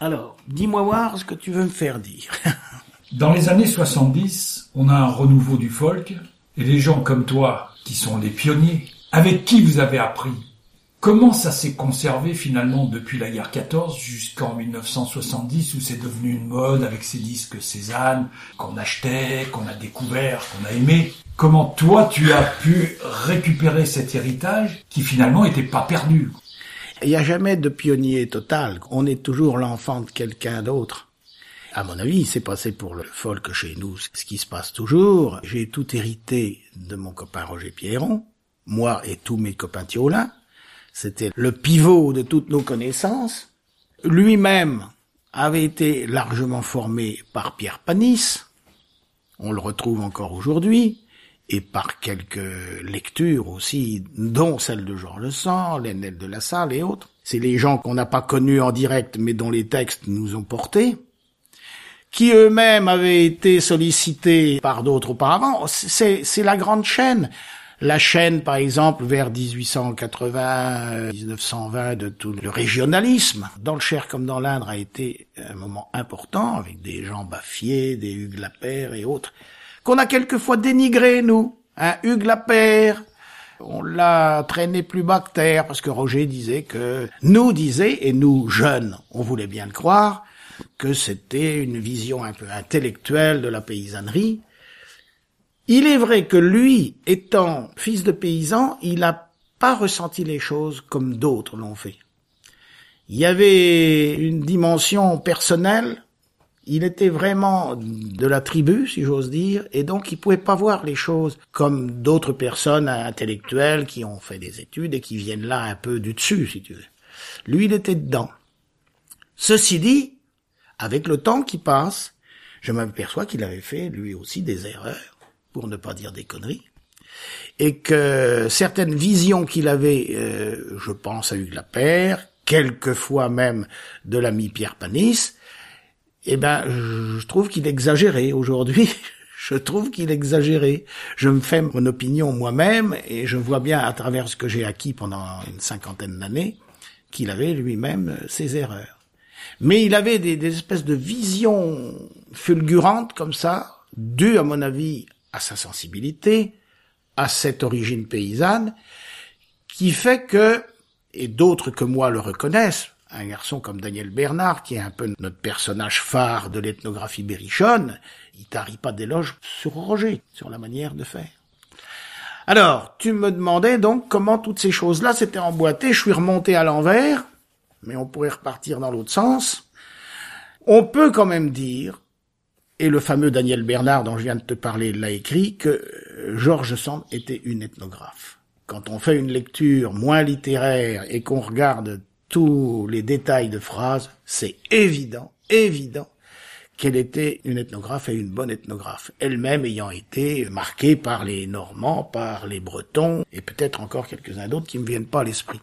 Alors, dis-moi voir ce que tu veux me faire dire. Dans les années 70, on a un renouveau du folk, et les gens comme toi, qui sont les pionniers, avec qui vous avez appris Comment ça s'est conservé finalement depuis la guerre 14 jusqu'en 1970 où c'est devenu une mode avec ces disques Cézanne qu'on achetait, qu'on a découvert, qu'on a aimé Comment toi tu as pu récupérer cet héritage qui finalement n'était pas perdu? Il n'y a jamais de pionnier total. On est toujours l'enfant de quelqu'un d'autre. À mon avis, c'est passé pour le folk chez nous, ce qui se passe toujours. J'ai tout hérité de mon copain Roger Pierron, moi et tous mes copains Thiolin. C'était le pivot de toutes nos connaissances. Lui-même avait été largement formé par Pierre Panis. On le retrouve encore aujourd'hui et par quelques lectures aussi, dont celle de Georges Le Sang, Lénel de la Salle et autres. C'est les gens qu'on n'a pas connus en direct, mais dont les textes nous ont portés, qui eux-mêmes avaient été sollicités par d'autres auparavant. C'est, la grande chaîne. La chaîne, par exemple, vers 1880, 1920, de tout le régionalisme, dans le Cher comme dans l'Indre, a été un moment important, avec des gens Baffier, des Hugues Lapère et autres, qu'on a quelquefois dénigré, nous. Un Hugues Lapère, on l'a traîné plus bas que terre, parce que Roger disait que, nous disait, et nous, jeunes, on voulait bien le croire, que c'était une vision un peu intellectuelle de la paysannerie. Il est vrai que lui, étant fils de paysan, il n'a pas ressenti les choses comme d'autres l'ont fait. Il y avait une dimension personnelle il était vraiment de la tribu, si j'ose dire, et donc il pouvait pas voir les choses comme d'autres personnes intellectuelles qui ont fait des études et qui viennent là un peu du dessus, si tu veux. Lui, il était dedans. Ceci dit, avec le temps qui passe, je m'aperçois qu'il avait fait lui aussi des erreurs, pour ne pas dire des conneries, et que certaines visions qu'il avait, euh, je pense à Hugues Lapère, quelquefois même de l'ami Pierre Panis, eh ben, je trouve qu'il exagérait aujourd'hui. Je trouve qu'il exagérait. Je me fais mon opinion moi-même et je vois bien à travers ce que j'ai acquis pendant une cinquantaine d'années qu'il avait lui-même ses erreurs. Mais il avait des, des, espèces de visions fulgurantes comme ça, dues à mon avis à sa sensibilité, à cette origine paysanne, qui fait que, et d'autres que moi le reconnaissent, un garçon comme Daniel Bernard, qui est un peu notre personnage phare de l'ethnographie berrichonne, il tarit pas d'éloges sur Roger, sur la manière de faire. Alors, tu me demandais donc comment toutes ces choses-là s'étaient emboîtées. Je suis remonté à l'envers, mais on pourrait repartir dans l'autre sens. On peut quand même dire, et le fameux Daniel Bernard dont je viens de te parler l'a écrit, que Georges Sand était une ethnographe. Quand on fait une lecture moins littéraire et qu'on regarde tous les détails de phrases, c'est évident, évident qu'elle était une ethnographe et une bonne ethnographe, elle-même ayant été marquée par les Normands, par les Bretons, et peut-être encore quelques-uns d'autres qui me viennent pas à l'esprit.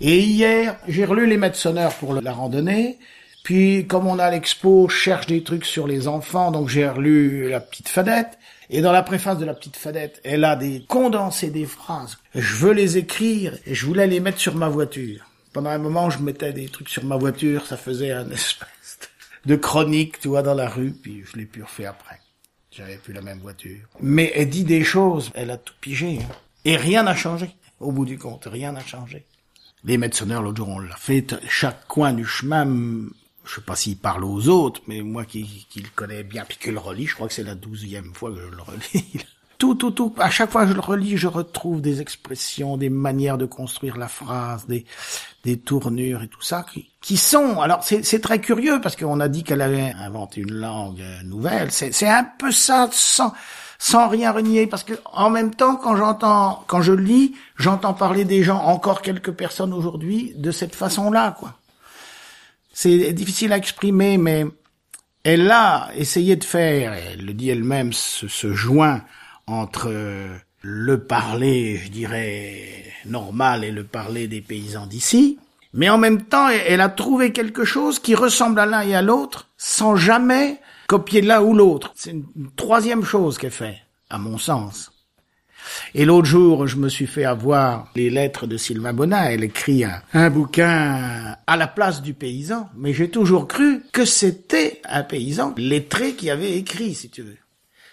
Et hier, j'ai relu les maîtres sonneurs pour la randonnée, puis comme on a l'expo, cherche des trucs sur les enfants, donc j'ai relu La Petite Fadette, et dans la préface de La Petite Fadette, elle a des condensés des phrases. Je veux les écrire, et je voulais les mettre sur ma voiture. Pendant un moment, je mettais des trucs sur ma voiture, ça faisait un espèce de chronique, tu vois, dans la rue, puis je l'ai plus refait après. J'avais plus la même voiture. Mais elle dit des choses, elle a tout pigé, hein. Et rien n'a changé. Au bout du compte, rien n'a changé. Les maîtres l'autre jour, on l'a fait. Chaque coin du chemin, je sais pas s'il parle aux autres, mais moi qui, qui le connais bien, puis que le relis, je crois que c'est la douzième fois que je le relis. Tout, tout, tout. À chaque fois que je le relis, je retrouve des expressions, des manières de construire la phrase, des, des tournures et tout ça, qui, qui sont. Alors, c'est très curieux parce qu'on a dit qu'elle avait inventé une langue nouvelle. C'est un peu ça, sans, sans rien renier, parce que en même temps, quand j'entends, quand je lis, j'entends parler des gens, encore quelques personnes aujourd'hui, de cette façon-là, quoi. C'est difficile à exprimer, mais elle a essayé de faire, elle le dit elle-même, ce, ce joint entre le parler, je dirais, normal et le parler des paysans d'ici, mais en même temps, elle a trouvé quelque chose qui ressemble à l'un et à l'autre, sans jamais copier l'un ou l'autre. C'est une troisième chose qu'elle fait, à mon sens. Et l'autre jour, je me suis fait avoir les lettres de Sylvain Bonnat. Elle écrit un, un bouquin à la place du paysan. Mais j'ai toujours cru que c'était un paysan lettré qui avait écrit, si tu veux.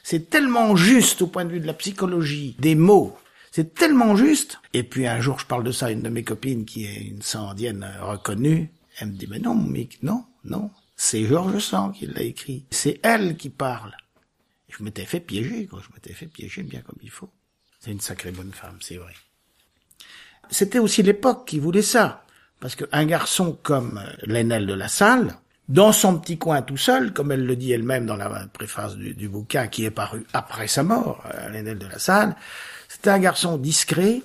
C'est tellement juste au point de vue de la psychologie, des mots. C'est tellement juste. Et puis un jour, je parle de ça à une de mes copines qui est une sandienne reconnue. Elle me dit, mais non, mais non, non. C'est Georges Sand qui l'a écrit. C'est elle qui parle. Je m'étais fait piéger, quoi. Je m'étais fait piéger bien comme il faut. C'est une sacrée bonne femme, c'est vrai. C'était aussi l'époque qui voulait ça. Parce qu'un garçon comme Lénel de la Salle, dans son petit coin tout seul, comme elle le dit elle-même dans la préface du, bouquin qui est paru après sa mort, à Lénel de la Salle, c'était un garçon discret,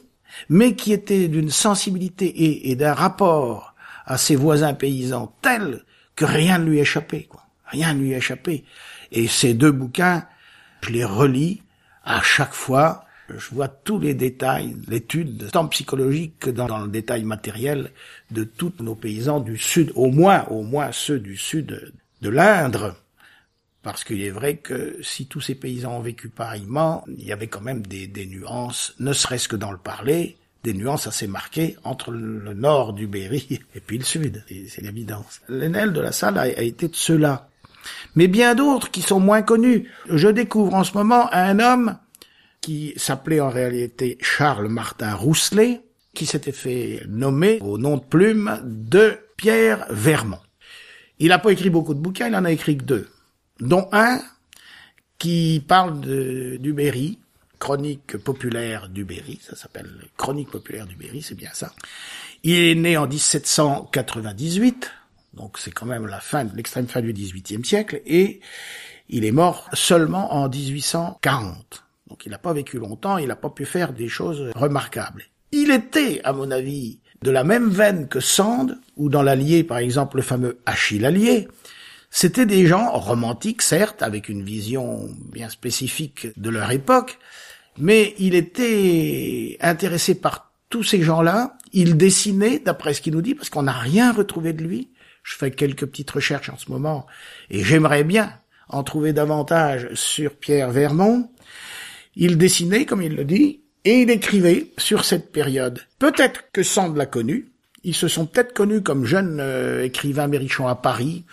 mais qui était d'une sensibilité et, et d'un rapport à ses voisins paysans tel que rien ne lui échappait, quoi. Rien ne lui échappait. Et ces deux bouquins, je les relis à chaque fois. Je vois tous les détails, l'étude, tant psychologique que dans, le détail matériel de tous nos paysans du Sud, au moins, au moins ceux du Sud de l'Indre. Parce qu'il est vrai que si tous ces paysans ont vécu pareillement, il y avait quand même des, nuances, ne serait-ce que dans le parler, des nuances assez marquées entre le nord du Berry et puis le sud. C'est l'évidence. L'aînel de la salle a, a été de ceux-là. Mais bien d'autres qui sont moins connus. Je découvre en ce moment un homme qui s'appelait en réalité Charles Martin Rousselet, qui s'était fait nommer au nom de plume de Pierre Vermont. Il n'a pas écrit beaucoup de bouquins, il en a écrit que deux, dont un qui parle de, du Berry, Chronique populaire du Berry, ça s'appelle Chronique populaire du Berry, c'est bien ça. Il est né en 1798, donc c'est quand même la fin, l'extrême fin du XVIIIe siècle, et il est mort seulement en 1840. Donc il n'a pas vécu longtemps, il n'a pas pu faire des choses remarquables. Il était, à mon avis, de la même veine que Sand, ou dans l'Allier, par exemple, le fameux Achille Allier, c'était des gens romantiques, certes, avec une vision bien spécifique de leur époque, mais il était intéressé par tous ces gens-là. Il dessinait, d'après ce qu'il nous dit, parce qu'on n'a rien retrouvé de lui. Je fais quelques petites recherches en ce moment, et j'aimerais bien en trouver davantage sur Pierre Vermont. Il dessinait, comme il le dit, et il écrivait sur cette période. Peut-être que Sand l'a connu. Ils se sont peut-être connus comme jeunes euh, écrivains mérichons à Paris.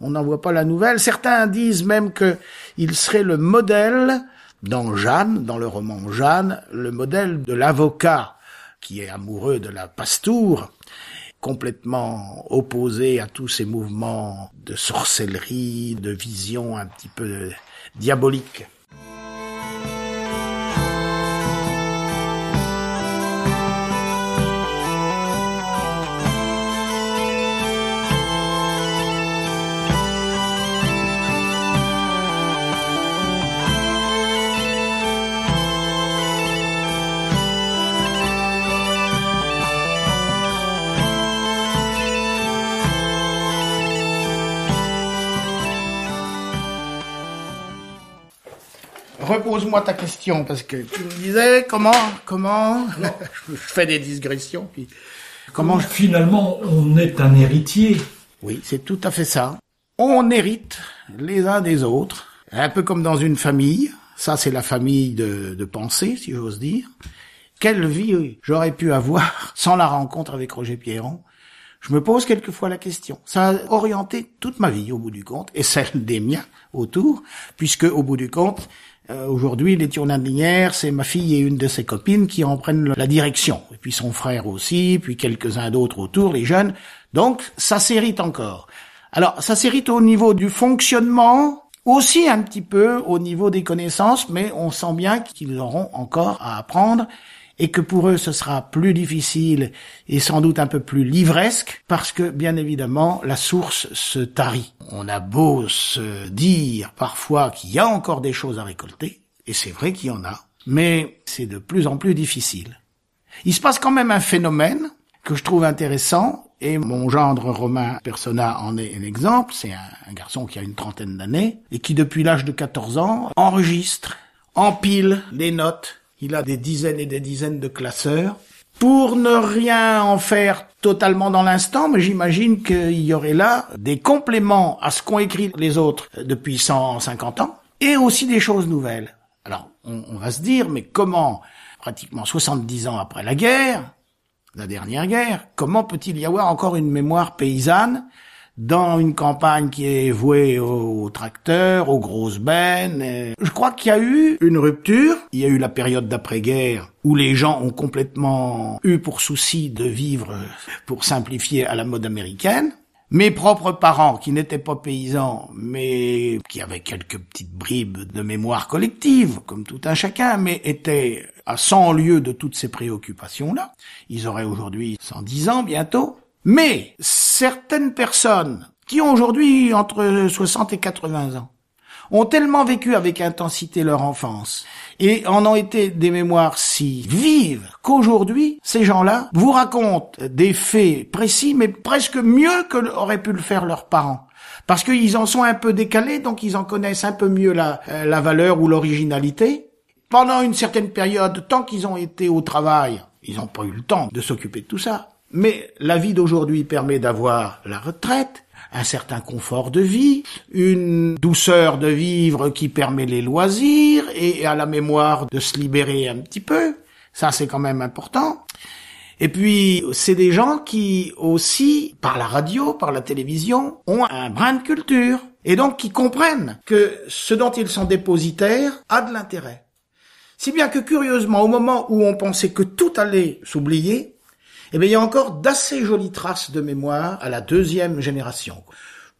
On n'en voit pas la nouvelle. Certains disent même que il serait le modèle dans Jeanne, dans le roman Jeanne, le modèle de l'avocat qui est amoureux de la pastoure, complètement opposé à tous ces mouvements de sorcellerie, de vision un petit peu diabolique. Repose-moi ta question parce que tu me disais comment, comment, je fais des digressions puis comment. Finalement, on est un héritier. Oui, c'est tout à fait ça. On hérite les uns des autres, un peu comme dans une famille. Ça, c'est la famille de, de pensée, si j'ose dire. Quelle vie j'aurais pu avoir sans la rencontre avec Roger Pierron? Je me pose quelquefois la question. Ça a orienté toute ma vie au bout du compte, et celle des miens autour, puisque au bout du compte, euh, aujourd'hui, les Tournadinières, c'est ma fille et une de ses copines qui en prennent la direction. Et puis son frère aussi, puis quelques-uns d'autres autour, les jeunes. Donc, ça s'hérite encore. Alors, ça s'hérite au niveau du fonctionnement, aussi un petit peu au niveau des connaissances, mais on sent bien qu'ils auront encore à apprendre et que pour eux ce sera plus difficile et sans doute un peu plus livresque parce que bien évidemment la source se tarit. On a beau se dire parfois qu'il y a encore des choses à récolter, et c'est vrai qu'il y en a, mais c'est de plus en plus difficile. Il se passe quand même un phénomène que je trouve intéressant, et mon gendre Romain Persona en est un exemple, c'est un, garçon qui a une trentaine d'années, et qui depuis l'âge de 14 ans enregistre, empile les notes il a des dizaines et des dizaines de classeurs. Pour ne rien en faire totalement dans l'instant, mais j'imagine qu'il y aurait là des compléments à ce qu'ont écrit les autres depuis 150 ans, et aussi des choses nouvelles. Alors, on, on va se dire, mais comment, pratiquement 70 ans après la guerre, la dernière guerre, comment peut-il y avoir encore une mémoire paysanne dans une campagne qui est vouée aux, tracteurs, aux grosses bennes. Je crois qu'il y a eu une rupture. Il y a eu la période d'après-guerre où les gens ont complètement eu pour souci de vivre, pour simplifier, à la mode américaine. Mes propres parents, qui n'étaient pas paysans, mais qui avaient quelques petites bribes de mémoire collective, comme tout un chacun, mais étaient à 100 lieues de toutes ces préoccupations-là. Ils auraient aujourd'hui 110 ans bientôt. Mais certaines personnes qui ont aujourd'hui entre 60 et 80 ans ont tellement vécu avec intensité leur enfance et en ont été des mémoires si vives qu'aujourd'hui, ces gens-là vous racontent des faits précis, mais presque mieux que auraient pu le faire leurs parents. Parce qu'ils en sont un peu décalés, donc ils en connaissent un peu mieux la, euh, la valeur ou l'originalité. Pendant une certaine période, tant qu'ils ont été au travail, ils n'ont pas eu le temps de s'occuper de tout ça. Mais la vie d'aujourd'hui permet d'avoir la retraite, un certain confort de vie, une douceur de vivre qui permet les loisirs et à la mémoire de se libérer un petit peu. Ça, c'est quand même important. Et puis, c'est des gens qui aussi, par la radio, par la télévision, ont un brin de culture. Et donc, qui comprennent que ce dont ils sont dépositaires a de l'intérêt. Si bien que, curieusement, au moment où on pensait que tout allait s'oublier, eh bien, il y a encore d'assez jolies traces de mémoire à la deuxième génération.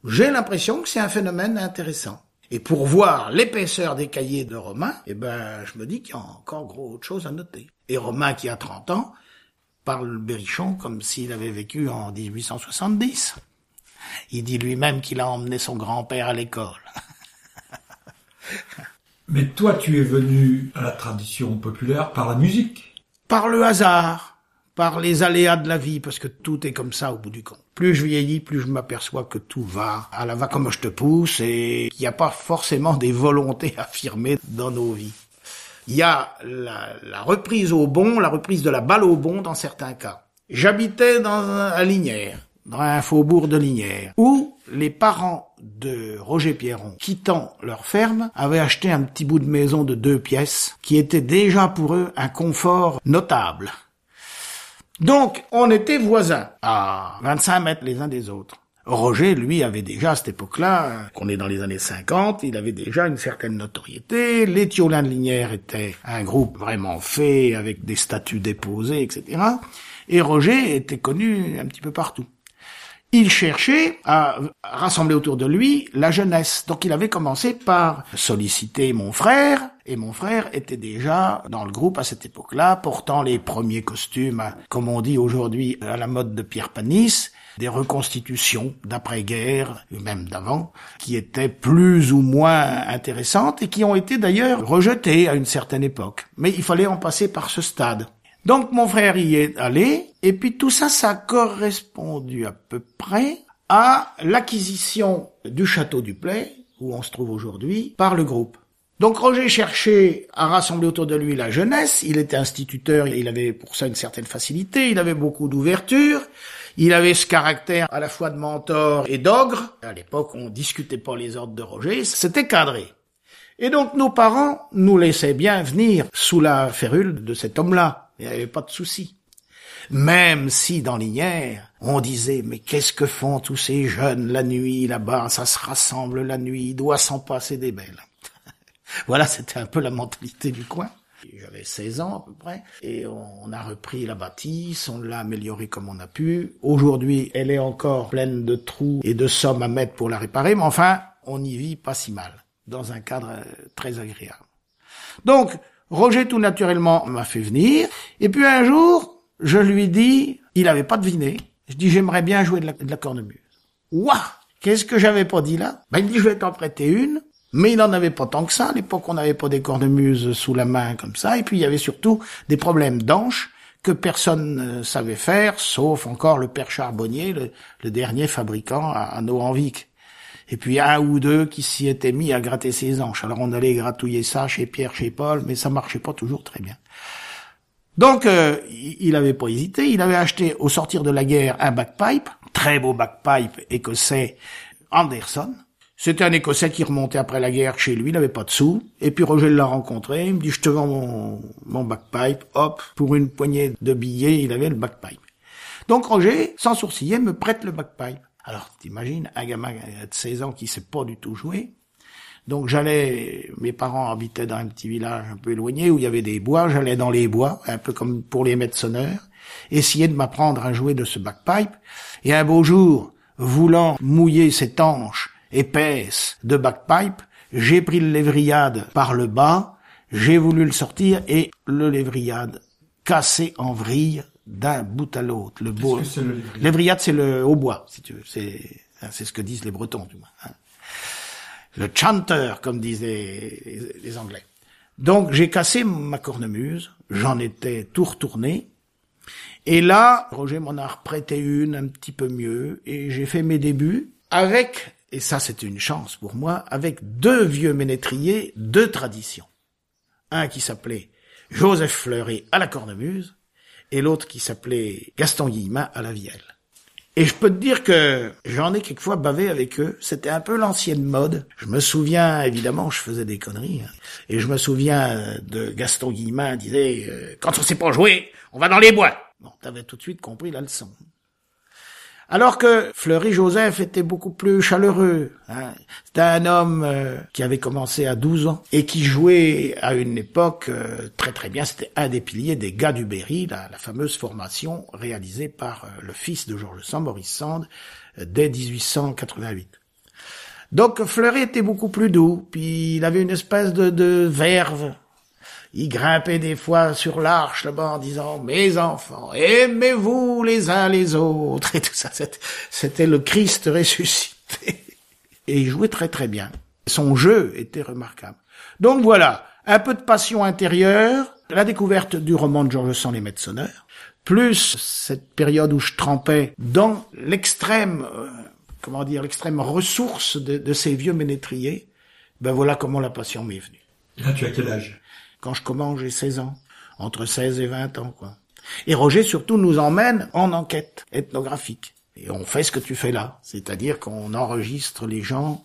J'ai l'impression que c'est un phénomène intéressant. Et pour voir l'épaisseur des cahiers de Romain, eh ben, je me dis qu'il y a encore gros autre chose à noter. Et Romain, qui a 30 ans, parle Berrichon comme s'il avait vécu en 1870. Il dit lui-même qu'il a emmené son grand-père à l'école. Mais toi, tu es venu à la tradition populaire par la musique. Par le hasard par les aléas de la vie, parce que tout est comme ça au bout du compte. Plus je vieillis, plus je m'aperçois que tout va à la va comme je te pousse et qu'il n'y a pas forcément des volontés affirmées dans nos vies. Il y a la, la, reprise au bon, la reprise de la balle au bon dans certains cas. J'habitais dans un, dans un faubourg de Lignières, où les parents de Roger Pierron, quittant leur ferme, avaient acheté un petit bout de maison de deux pièces qui était déjà pour eux un confort notable. Donc, on était voisins, à 25 mètres les uns des autres. Roger, lui, avait déjà à cette époque-là, qu'on est dans les années 50, il avait déjà une certaine notoriété. Les Thiolins de Linière étaient un groupe vraiment fait, avec des statuts déposés, etc. Et Roger était connu un petit peu partout il cherchait à rassembler autour de lui la jeunesse. Donc il avait commencé par solliciter mon frère, et mon frère était déjà dans le groupe à cette époque-là, portant les premiers costumes, comme on dit aujourd'hui à la mode de Pierre Panis, des reconstitutions d'après-guerre, même d'avant, qui étaient plus ou moins intéressantes et qui ont été d'ailleurs rejetées à une certaine époque. Mais il fallait en passer par ce stade. Donc mon frère y est allé, et puis tout ça, ça a correspondu à peu près à l'acquisition du château du Play, où on se trouve aujourd'hui, par le groupe. Donc Roger cherchait à rassembler autour de lui la jeunesse, il était instituteur, il avait pour ça une certaine facilité, il avait beaucoup d'ouverture, il avait ce caractère à la fois de mentor et d'ogre. À l'époque, on discutait pas les ordres de Roger, c'était cadré. Et donc nos parents nous laissaient bien venir sous la férule de cet homme-là. Il n'y avait pas de souci. Même si dans l'Ignère, on disait, mais qu'est-ce que font tous ces jeunes la nuit là-bas, ça se rassemble la nuit, il doit s'en passer des belles. Voilà, c'était un peu la mentalité du coin. J'avais 16 ans à peu près, et on a repris la bâtisse, on l'a améliorée comme on a pu. Aujourd'hui, elle est encore pleine de trous et de sommes à mettre pour la réparer, mais enfin, on y vit pas si mal, dans un cadre euh, très agréable. Donc, Roger tout naturellement m'a fait venir. Et puis un jour, je lui dis, il avait pas deviné. Je dis, j'aimerais bien jouer de la, de la cornemuse. Ouah Qu'est-ce que j'avais pas dit là? Ben il dit, je vais t'en prêter une. Mais il n'en avait pas tant que ça. À l'époque, on n'avait pas des cornemuses sous la main comme ça. Et puis, il y avait surtout des problèmes d'anches que personne ne savait faire, sauf encore le père Charbonnier, le, dernier fabricant à, à et puis un ou deux qui s'y étaient mis à gratter ses hanches. Alors on allait gratouiller ça chez Pierre, chez Paul, mais ça marchait pas toujours très bien. Donc euh, il avait pas hésité, il avait acheté au sortir de la guerre un backpipe, très beau backpipe écossais Anderson, C'était un Écossais qui remontait après la guerre chez lui, il n'avait pas de sous. Et puis Roger l'a rencontré, il me dit, je te vends mon, mon backpipe, hop, pour une poignée de billets, il avait le backpipe. Donc Roger, sans sourciller, me prête le backpipe. Alors, t'imagines, un gamin de 16 ans qui sait pas du tout jouer. Donc j'allais, mes parents habitaient dans un petit village un peu éloigné où il y avait des bois, j'allais dans les bois, un peu comme pour les maîtres sonneurs, essayer de m'apprendre à jouer de ce backpipe. Et un beau jour, voulant mouiller cette hanche épaisse de backpipe, j'ai pris le lévriade par le bas, j'ai voulu le sortir et le lévriade cassé en vrille d'un bout à l'autre. Le beau, lévriade, c'est le hautbois, si tu veux. C'est, hein, c'est ce que disent les Bretons, du moins. Hein. Le chanter, comme disaient les, les Anglais. Donc, j'ai cassé ma cornemuse, j'en étais tout retourné, et là, Roger m'en a reprêté une un petit peu mieux, et j'ai fait mes débuts avec et ça c'est une chance pour moi, avec deux vieux ménétriers de tradition. Un qui s'appelait Joseph Fleury à la cornemuse, et l'autre qui s'appelait Gaston Guillemin à la vielle. Et je peux te dire que j'en ai quelquefois bavé avec eux. C'était un peu l'ancienne mode. Je me souviens, évidemment, je faisais des conneries. Hein. Et je me souviens de Gaston Guillemin disait, euh, quand on sait pas jouer, on va dans les bois. Bon, t'avais tout de suite compris la leçon. Alors que Fleury Joseph était beaucoup plus chaleureux. Hein. C'était un homme euh, qui avait commencé à 12 ans et qui jouait à une époque euh, très très bien. C'était un des piliers des gars du Berry, la, fameuse formation réalisée par euh, le fils de Georges Sand, Maurice Sand, dès 1888. Donc Fleury était beaucoup plus doux, puis il avait une espèce de, de verve il grimpait des fois sur l'arche là-bas en disant mes enfants, aimez-vous les uns les autres et tout ça. C'était le Christ ressuscité. Et il jouait très très bien. Son jeu était remarquable. Donc voilà, un peu de passion intérieure, la découverte du roman de Georges Sand, Les Maîtres Sonneurs, plus cette période où je trempais dans l'extrême, euh, comment dire, l'extrême ressource de, de, ces vieux ménétriers, ben voilà comment la passion m'est venue. Là, tu as quel âge? Quand je commence, j'ai 16 ans. Entre 16 et 20 ans, quoi. Et Roger, surtout, nous emmène en enquête ethnographique. Et on fait ce que tu fais là. C'est-à-dire qu'on enregistre les gens.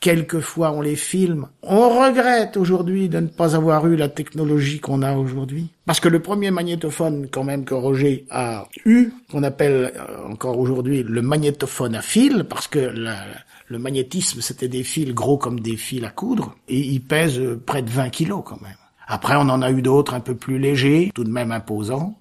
Quelquefois, on les filme. On regrette aujourd'hui de ne pas avoir eu la technologie qu'on a aujourd'hui. Parce que le premier magnétophone, quand même, que Roger a eu, qu'on appelle euh, encore aujourd'hui le magnétophone à fil, parce que le magnétisme, c'était des fils gros comme des fils à coudre, et il pèse près de 20 kilos, quand même. Après, on en a eu d'autres un peu plus légers, tout de même imposants.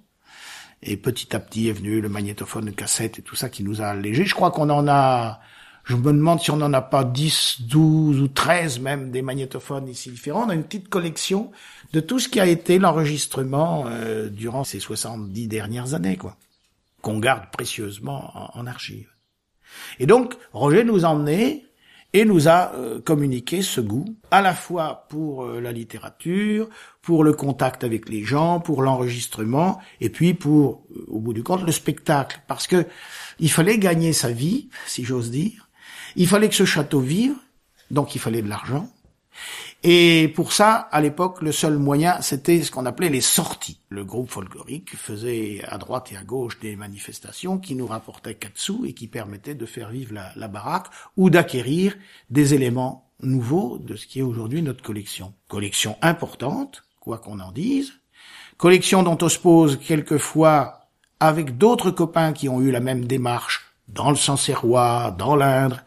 Et petit à petit est venu le magnétophone de cassette et tout ça qui nous a allégés. Je crois qu'on en a, je me demande si on n'en a pas 10, 12 ou 13 même des magnétophones ici différents. On a une petite collection de tout ce qui a été l'enregistrement euh, durant ces 70 dernières années, quoi. Qu'on garde précieusement en, en archive. Et donc, Roger nous a emmenés et nous a euh, communiqué ce goût à la fois pour euh, la littérature, pour le contact avec les gens, pour l'enregistrement et puis pour euh, au bout du compte le spectacle parce que il fallait gagner sa vie, si j'ose dire. Il fallait que ce château vive, donc il fallait de l'argent. Et pour ça, à l'époque, le seul moyen, c'était ce qu'on appelait les sorties. Le groupe folklorique faisait à droite et à gauche des manifestations qui nous rapportaient quatre sous et qui permettaient de faire vivre la, baraque ou d'acquérir des éléments nouveaux de ce qui est aujourd'hui notre collection. Collection importante, quoi qu'on en dise. Collection dont on se pose quelquefois avec d'autres copains qui ont eu la même démarche dans le Sancerrois, dans l'Indre,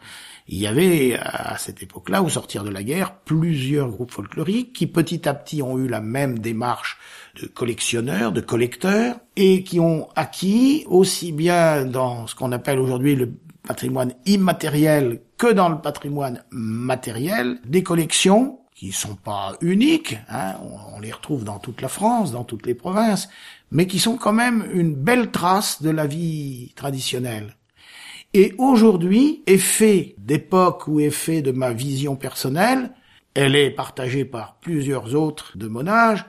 il y avait à cette époque-là, au sortir de la guerre, plusieurs groupes folkloriques qui petit à petit ont eu la même démarche de collectionneurs, de collecteurs, et qui ont acquis aussi bien dans ce qu'on appelle aujourd'hui le patrimoine immatériel que dans le patrimoine matériel, des collections qui sont pas uniques, hein, on, les retrouve dans toute la France, dans toutes les provinces, mais qui sont quand même une belle trace de la vie traditionnelle. Et aujourd'hui, effet d'époque ou effet de ma vision personnelle, elle est partagée par plusieurs autres de mon âge,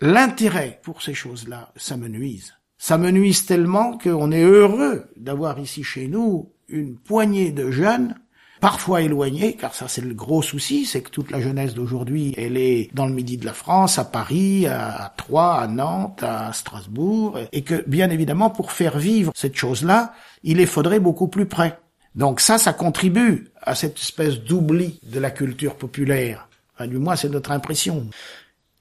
l'intérêt pour ces choses-là, ça me nuise. Ça me nuise tellement qu'on est heureux d'avoir ici chez nous une poignée de jeunes parfois éloignés, car ça c'est le gros souci, c'est que toute la jeunesse d'aujourd'hui, elle est dans le midi de la France, à Paris, à Troyes, à Nantes, à Strasbourg, et que bien évidemment pour faire vivre cette chose-là, il les faudrait beaucoup plus près. Donc ça, ça contribue à cette espèce d'oubli de la culture populaire. Enfin, du moins, c'est notre impression.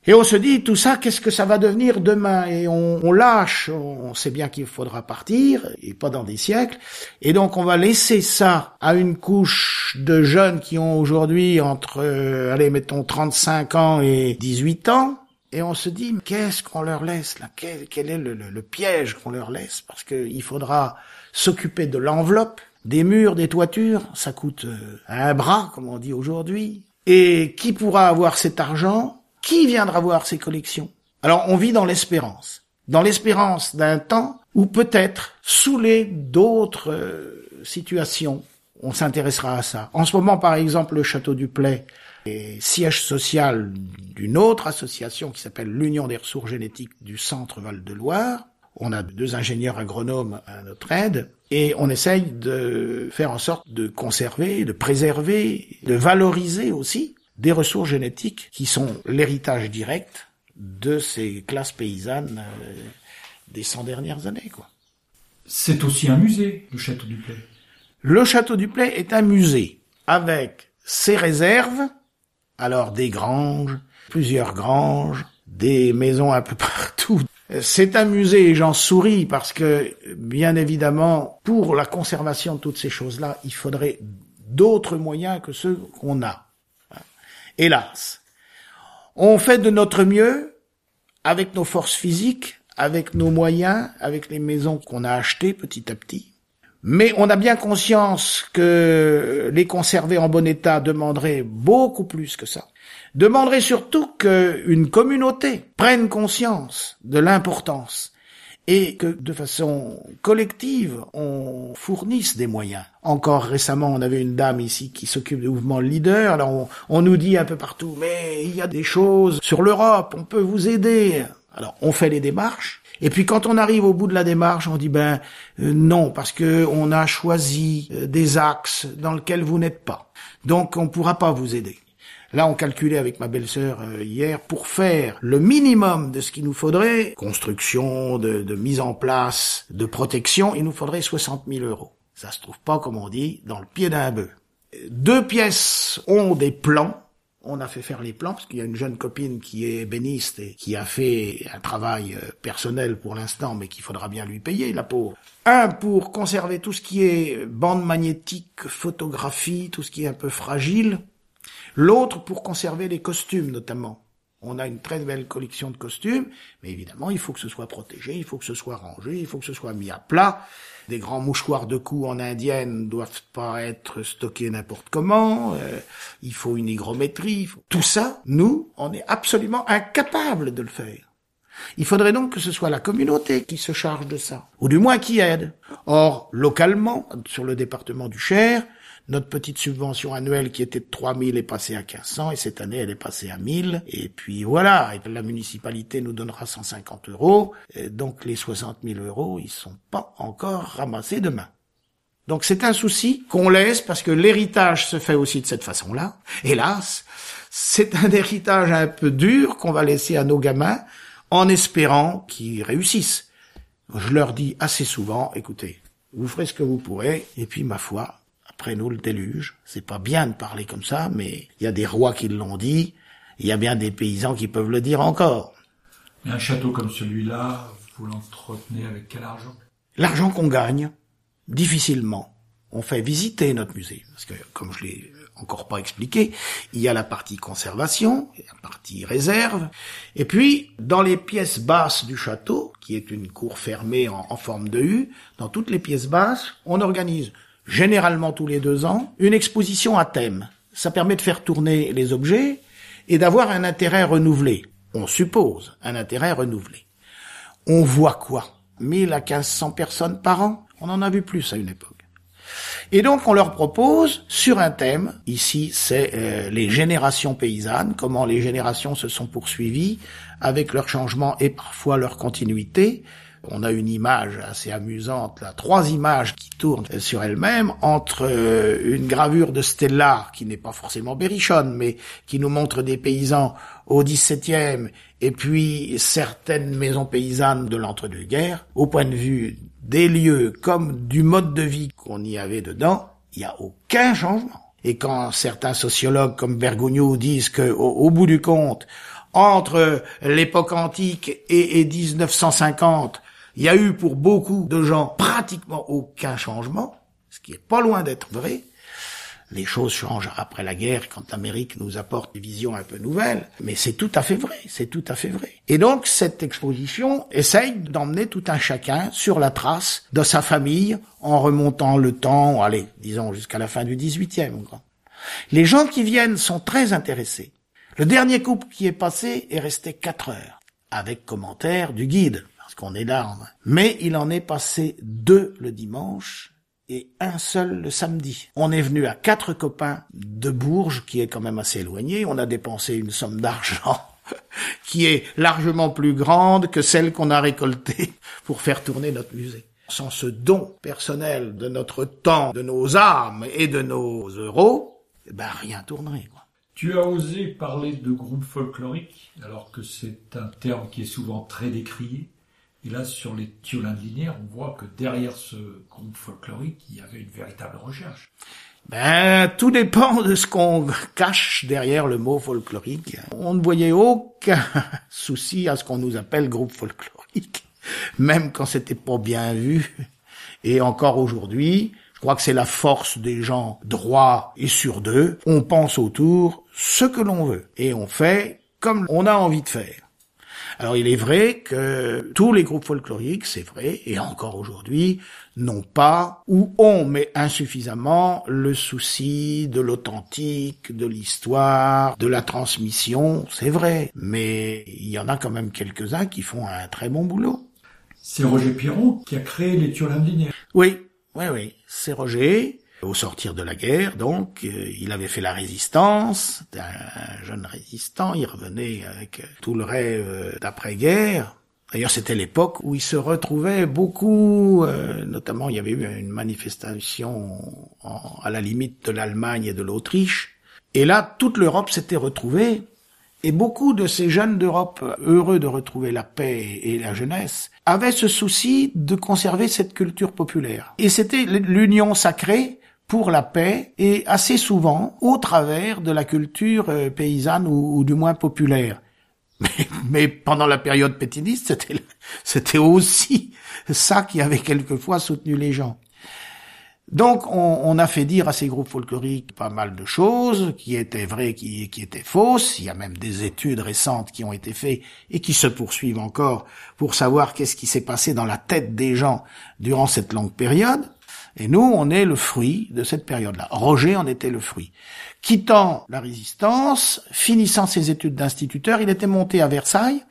Et on se dit, tout ça, qu'est-ce que ça va devenir demain? Et on, on lâche, on sait bien qu'il faudra partir, et pas dans des siècles. Et donc on va laisser ça à une couche de jeunes qui ont aujourd'hui entre, euh, allez, mettons 35 ans et 18 ans. Et on se dit, qu'est-ce qu'on leur laisse là? Quel, est le, le, le piège qu'on leur laisse? Parce qu'il faudra s'occuper de l'enveloppe, des murs, des toitures. Ça coûte euh, un bras, comme on dit aujourd'hui. Et qui pourra avoir cet argent? Qui viendra voir ces collections? Alors on vit dans l'espérance, dans l'espérance d'un temps où peut-être, saoulé d'autres euh, situations, on s'intéressera à ça. En ce moment, par exemple, le château du Play est siège social d'une autre association qui s'appelle l'Union des ressources génétiques du Centre Val-de-Loire. On a deux ingénieurs agronomes à notre aide et on essaye de faire en sorte de conserver, de préserver, de valoriser aussi des ressources génétiques qui sont l'héritage direct de ces classes paysannes euh, des 100 dernières années. quoi. C'est aussi un musée, le Château du Play. Le Château du Play est un musée avec ses réserves, alors des granges, plusieurs granges, des maisons un peu partout. C'est un musée et j'en souris parce que, bien évidemment, pour la conservation de toutes ces choses-là, il faudrait d'autres moyens que ceux qu'on a hélas. On fait de notre mieux avec nos forces physiques, avec nos moyens, avec les maisons qu'on a achetées petit à petit. Mais on a bien conscience que les conserver en bon état demanderait beaucoup plus que ça. Demanderait surtout qu'une communauté prenne conscience de l'importance et que de façon collective, on fournisse des moyens. Encore récemment, on avait une dame ici qui s'occupe du mouvement leader. Alors on, on, nous dit un peu partout, mais il y a des choses sur l'Europe, on peut vous aider. Alors on fait les démarches. Et puis quand on arrive au bout de la démarche, on dit ben euh, non parce que on a choisi euh, des axes dans lesquels vous n'êtes pas. Donc on pourra pas vous aider. Là, on calculait avec ma belle-sœur euh, hier pour faire le minimum de ce qu'il nous faudrait, construction, de, de, mise en place, de protection, il nous faudrait 60 000 euros. Ça se trouve pas, comme on dit, dans le pied d'un bœuf. Deux pièces ont des plans. On a fait faire les plans parce qu'il y a une jeune copine qui est béniste et qui a fait un travail euh, personnel pour l'instant, mais qu'il faudra bien lui payer, la pauvre. Un pour conserver tout ce qui est bande magnétique, photographie, tout ce qui est un peu fragile L'autre pour conserver les costumes notamment. On a une très belle collection de costumes, mais évidemment, il faut que ce soit protégé, il faut que ce soit rangé, il faut que ce soit mis à plat. Des grands mouchoirs de cou en indienne ne doivent pas être stockés n'importe comment. Euh, il faut une hygrométrie. Tout ça, nous, on est absolument incapables de le faire. Il faudrait donc que ce soit la communauté qui se charge de ça, ou du moins qui aide. Or, localement, sur le département du Cher, notre petite subvention annuelle qui était de 3000 est passée à 1500 et cette année elle est passée à 1000. Et puis voilà, la municipalité nous donnera 150 euros. Et donc les 60 000 euros, ils sont pas encore ramassés demain. Donc c'est un souci qu'on laisse parce que l'héritage se fait aussi de cette façon-là. Hélas, c'est un héritage un peu dur qu'on va laisser à nos gamins en espérant qu'ils réussissent. Je leur dis assez souvent, écoutez, vous ferez ce que vous pourrez, et puis ma foi, après nous le déluge. C'est pas bien de parler comme ça, mais il y a des rois qui l'ont dit, il y a bien des paysans qui peuvent le dire encore. Mais un château comme celui-là, vous l'entretenez avec quel argent? L'argent qu'on gagne, difficilement. On fait visiter notre musée, parce que, comme je l'ai encore pas expliqué, il y a la partie conservation, la partie réserve, et puis, dans les pièces basses du château, qui est une cour fermée en, en forme de U, dans toutes les pièces basses, on organise généralement tous les deux ans, une exposition à thème. Ça permet de faire tourner les objets et d'avoir un intérêt renouvelé. On suppose un intérêt renouvelé. On voit quoi? 1000 à 1500 personnes par an? On en a vu plus à une époque. Et donc on leur propose sur un thème, ici c'est euh, les générations paysannes, comment les générations se sont poursuivies avec leur changement et parfois leur continuité, on a une image assez amusante, là, trois images qui tournent sur elles-mêmes, entre euh, une gravure de Stella, qui n'est pas forcément berrichonne, mais qui nous montre des paysans au XVIIe, et puis certaines maisons paysannes de l'entre-deux-guerres, au point de vue des lieux comme du mode de vie qu'on y avait dedans, Il n'y a aucun changement. Et quand certains sociologues comme Bergogneau disent que, au, bout du compte, entre l'époque antique et, et 1950, il y a eu pour beaucoup de gens pratiquement aucun changement, ce qui est pas loin d'être vrai, les choses changent après la guerre quand l'Amérique nous apporte des visions un peu nouvelles, mais c'est tout à fait vrai, c'est tout à fait vrai. Et donc cette exposition essaye d'emmener tout un chacun sur la trace de sa famille en remontant le temps, allez, disons jusqu'à la fin du 18e. Les gens qui viennent sont très intéressés. Le dernier couple qui est passé est resté quatre heures, avec commentaire du guide, parce qu'on est là. Mais il en est passé deux le dimanche et un seul le samedi. On est venu à quatre copains de Bourges, qui est quand même assez éloigné. On a dépensé une somme d'argent qui est largement plus grande que celle qu'on a récoltée pour faire tourner notre musée. Sans ce don personnel de notre temps, de nos âmes et de nos euros, eh ben rien tournerait. Quoi. Tu as osé parler de groupe folklorique, alors que c'est un terme qui est souvent très décrié. Et là, sur les Tiolins de Linière, on voit que derrière ce groupe folklorique, il y avait une véritable recherche. Ben, tout dépend de ce qu'on cache derrière le mot folklorique. On ne voyait aucun souci à ce qu'on nous appelle groupe folklorique, même quand c'était pas bien vu. Et encore aujourd'hui, je crois que c'est la force des gens droits et sur d'eux. On pense autour ce que l'on veut et on fait comme on a envie de faire. Alors il est vrai que tous les groupes folkloriques, c'est vrai, et encore aujourd'hui, n'ont pas ou ont, mais insuffisamment, le souci de l'authentique, de l'histoire, de la transmission, c'est vrai. Mais il y en a quand même quelques-uns qui font un très bon boulot. C'est Roger Piron qui a créé les de Oui, oui, oui, c'est Roger. Au sortir de la guerre, donc, euh, il avait fait la résistance, un jeune résistant, il revenait avec tout le rêve d'après-guerre. D'ailleurs, c'était l'époque où il se retrouvait beaucoup, euh, notamment il y avait eu une manifestation à la limite de l'Allemagne et de l'Autriche, et là, toute l'Europe s'était retrouvée, et beaucoup de ces jeunes d'Europe, heureux de retrouver la paix et la jeunesse, avaient ce souci de conserver cette culture populaire. Et c'était l'union sacrée pour la paix et assez souvent au travers de la culture euh, paysanne ou, du moins populaire. Mais, pendant la période pétiniste, c'était, c'était aussi ça qui avait quelquefois soutenu les gens. Donc on, a fait dire à ces groupes folkloriques pas mal de choses qui étaient vraies, qui, qui étaient fausses. Il y a même des études récentes qui ont été faites et qui se poursuivent encore pour savoir qu'est-ce qui s'est passé dans la tête des gens durant cette longue période. Et nous, on est le fruit de cette période-là. Roger en était le fruit. Quittant la résistance, finissant ses études d'instituteur, il était monté à Versailles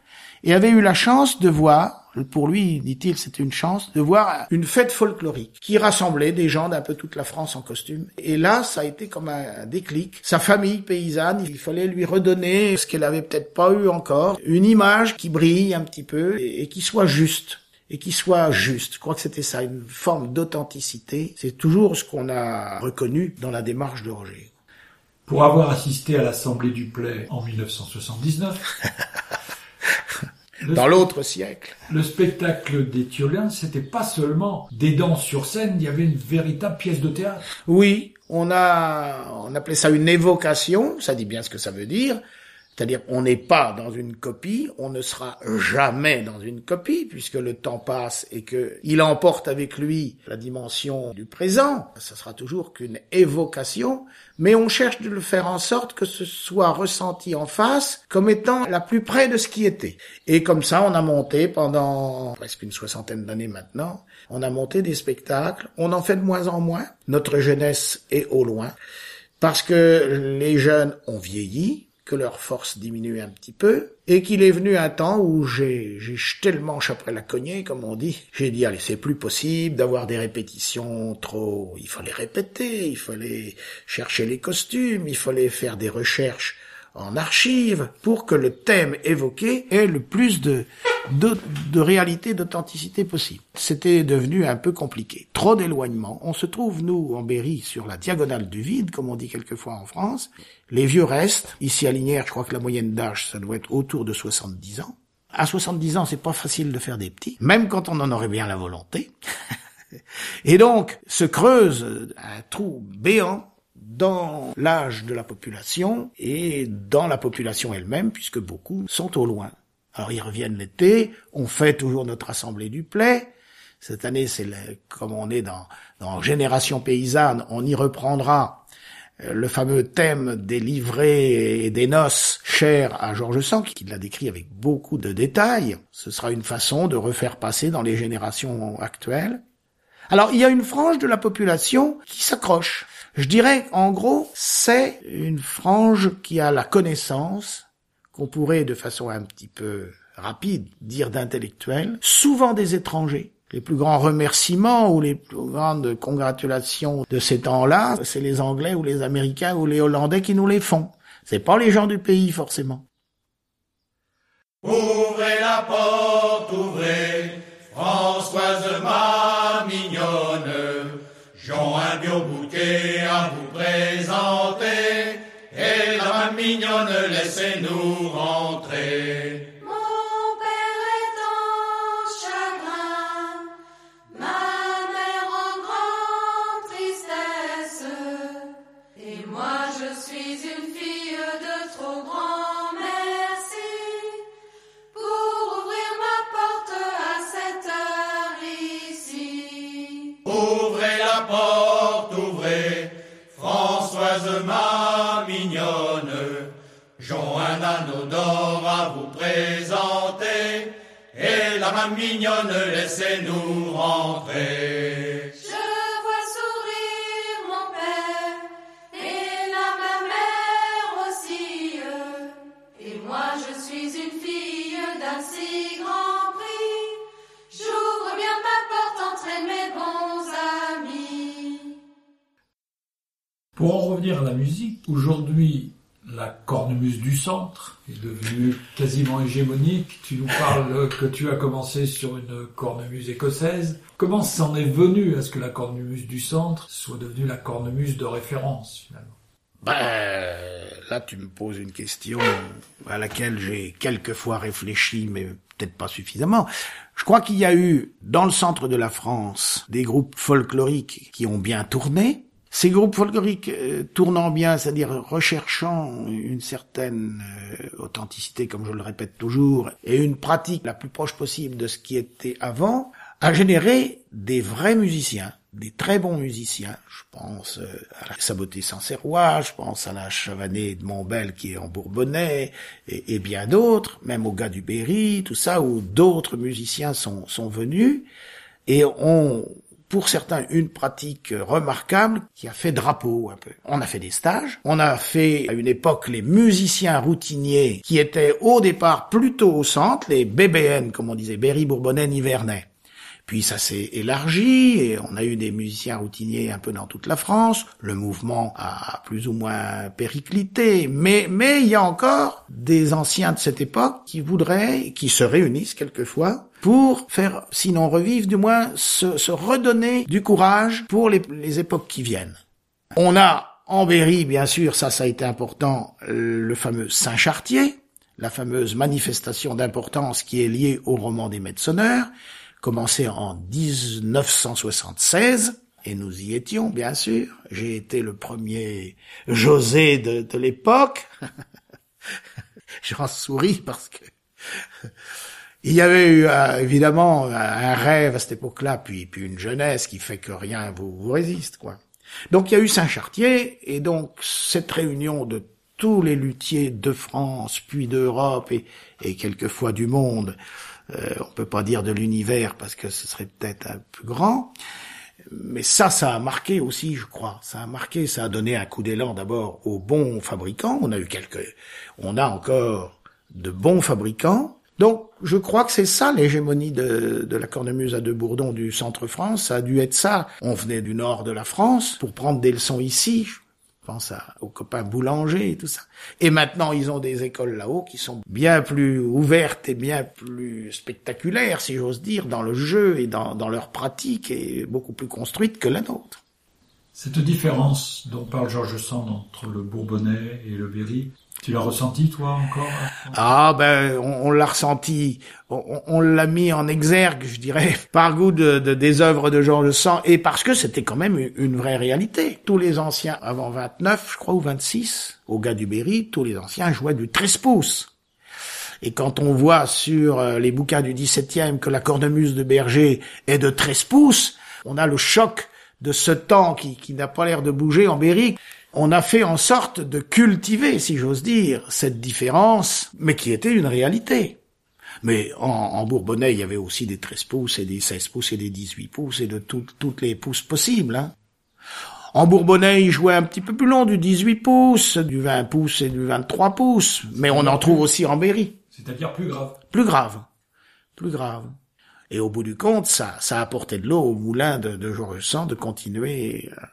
et avait eu la chance de voir, pour lui, dit-il, c'était une chance, de voir une fête folklorique qui rassemblait des gens d'un peu toute la France en costume. Et là, ça a été comme un déclic. Sa famille paysanne, il fallait lui redonner ce qu'elle avait peut-être pas eu encore, une image qui brille un petit peu et qui soit juste et qui soit juste. Je crois que c'était ça, une forme d'authenticité. C'est toujours ce qu'on a reconnu dans la démarche de Roger. Pour avoir assisté à l'Assemblée du Play en 1979, dans l'autre siècle. Le spectacle des Thiolins, c'était pas seulement des danses sur scène, il y avait une véritable pièce de théâtre. Oui, on a, on appelait ça une évocation, ça dit bien ce que ça veut dire. C'est-à-dire, on n'est pas dans une copie, on ne sera jamais dans une copie, puisque le temps passe et que il emporte avec lui la dimension du présent. Ça sera toujours qu'une évocation, mais on cherche de le faire en sorte que ce soit ressenti en face comme étant la plus près de ce qui était. Et comme ça, on a monté pendant presque une soixantaine d'années maintenant, on a monté des spectacles, on en fait de moins en moins. Notre jeunesse est au loin. Parce que les jeunes ont vieilli, que leur force diminue un petit peu, et qu'il est venu un temps où j'ai, j'ai jeté le manche après la cognée, comme on dit. J'ai dit, allez, c'est plus possible d'avoir des répétitions trop... Il fallait répéter, il fallait chercher les costumes, il fallait faire des recherches en archives pour que le thème évoqué ait le plus de, de, réalité, d'authenticité possible. C'était devenu un peu compliqué. Trop d'éloignement. On se trouve, nous, en Berry, sur la diagonale du vide, comme on dit quelquefois en France. Les vieux restent. Ici à Linière, je crois que la moyenne d'âge, ça doit être autour de 70 ans. À 70 ans, c'est pas facile de faire des petits, même quand on en aurait bien la volonté. Et donc se creuse un trou béant dans l'âge de la population et dans la population elle-même, puisque beaucoup sont au loin. Alors ils reviennent l'été, on fait toujours notre assemblée du Play. Cette année, c'est comme on est dans, dans Génération paysanne, on y reprendra euh, le fameux thème des livrées et des noces cher à Georges Sand, qui l'a décrit avec beaucoup de détails. Ce sera une façon de refaire passer dans les générations actuelles. Alors, il y a une frange de la population qui s'accroche. Je dirais, en gros, c'est une frange qui a la connaissance, qu'on pourrait de façon un petit peu rapide dire d'intellectuels, souvent des étrangers, les plus grands remerciements ou les plus grandes congratulations de ces temps-là, c'est les Anglais ou les Américains ou les Hollandais qui nous les font. C'est pas les gens du pays forcément. Ouvrez la porte, ouvrez, Françoise à vous présenter, et la mignonne, laissez-nous rentrer. Mignonne, laissez-nous rentrer. Quasiment hégémonique. Tu nous parles que tu as commencé sur une cornemuse écossaise. Comment c'en est venu à ce que la cornemuse du centre soit devenue la cornemuse de référence, finalement? Ben, là, tu me poses une question à laquelle j'ai quelquefois réfléchi, mais peut-être pas suffisamment. Je crois qu'il y a eu, dans le centre de la France, des groupes folkloriques qui ont bien tourné, ces groupes folkloriques euh, tournant bien, c'est-à-dire recherchant une certaine euh, authenticité, comme je le répète toujours, et une pratique la plus proche possible de ce qui était avant, a généré des vrais musiciens, des très bons musiciens. Je pense euh, à la Saboté Sancerrois, je pense à la Chavanée de Montbel qui est en Bourbonnais, et, et bien d'autres, même au gars du Berry, tout ça, où d'autres musiciens sont, sont venus, et ont pour certains une pratique remarquable qui a fait drapeau un peu. On a fait des stages, on a fait à une époque les musiciens routiniers qui étaient au départ plutôt au centre, les BBN comme on disait, Berry, Bourbonnais, Nivernais. Puis ça s'est élargi et on a eu des musiciens routiniers un peu dans toute la France. Le mouvement a plus ou moins périclité, mais mais il y a encore des anciens de cette époque qui voudraient, qui se réunissent quelquefois pour faire, sinon revivre, du moins se, redonner du courage pour les, les époques qui viennent. On a en Berry, bien sûr, ça, ça a été important, le fameux Saint-Chartier, la fameuse manifestation d'importance qui est liée au roman des Médeconneurs, commencé en 1976, et nous y étions, bien sûr. J'ai été le premier José de, de l'époque. J'en souris parce que il y avait eu euh, évidemment un rêve à cette époque-là, puis, puis une jeunesse qui fait que rien vous, vous résiste, quoi. Donc il y a eu Saint-Chartier, et donc cette réunion de tous les luthiers de France, puis d'Europe et, et quelquefois du monde, euh, on peut pas dire de l'univers parce que ce serait peut-être un peu grand, mais ça, ça a marqué aussi, je crois. Ça a marqué, ça a donné un coup d'élan d'abord aux bons fabricants. On a eu quelques, on a encore de bons fabricants. Donc, je crois que c'est ça l'hégémonie de, de, la cornemuse à deux bourdons du centre France. Ça a dû être ça. On venait du nord de la France pour prendre des leçons ici pense à, aux copains boulangers et tout ça. Et maintenant, ils ont des écoles là-haut qui sont bien plus ouvertes et bien plus spectaculaires, si j'ose dire, dans le jeu et dans, dans leur pratique et beaucoup plus construites que la nôtre. Cette différence dont parle Georges Sand entre le Bourbonnais et le Berry, tu l'as ressenti toi encore Ah ben on, l'a ressenti, on, l'a mis en exergue, je dirais, par goût de, de- des œuvres de Georges Sand et parce que c'était quand même une, une vraie réalité. Tous les anciens avant 29, je crois ou 26, au gars du Berry, tous les anciens jouaient du 13 pouces. Et quand on voit sur euh, les bouquins du 17e que la cornemuse de Berger est de 13 pouces, on a le choc de ce temps qui, qui n'a pas l'air de bouger en Berry. On a fait en sorte de cultiver, si j'ose dire, cette différence, mais qui était une réalité. Mais en, en Bourbonnais, il y avait aussi des 13 pouces et des 16 pouces et des 18 pouces et de tout- toutes les pouces possibles. Hein. En Bourbonnais, il jouait un petit peu plus long, du 18 pouces, du 20 pouces et du 23 pouces. Mais on en trouve aussi en Berry. C'est-à-dire plus grave. Plus grave. Plus grave. Et au bout du compte, ça, ça apportait de l'eau au moulin de, de Georges Sand de continuer. euh,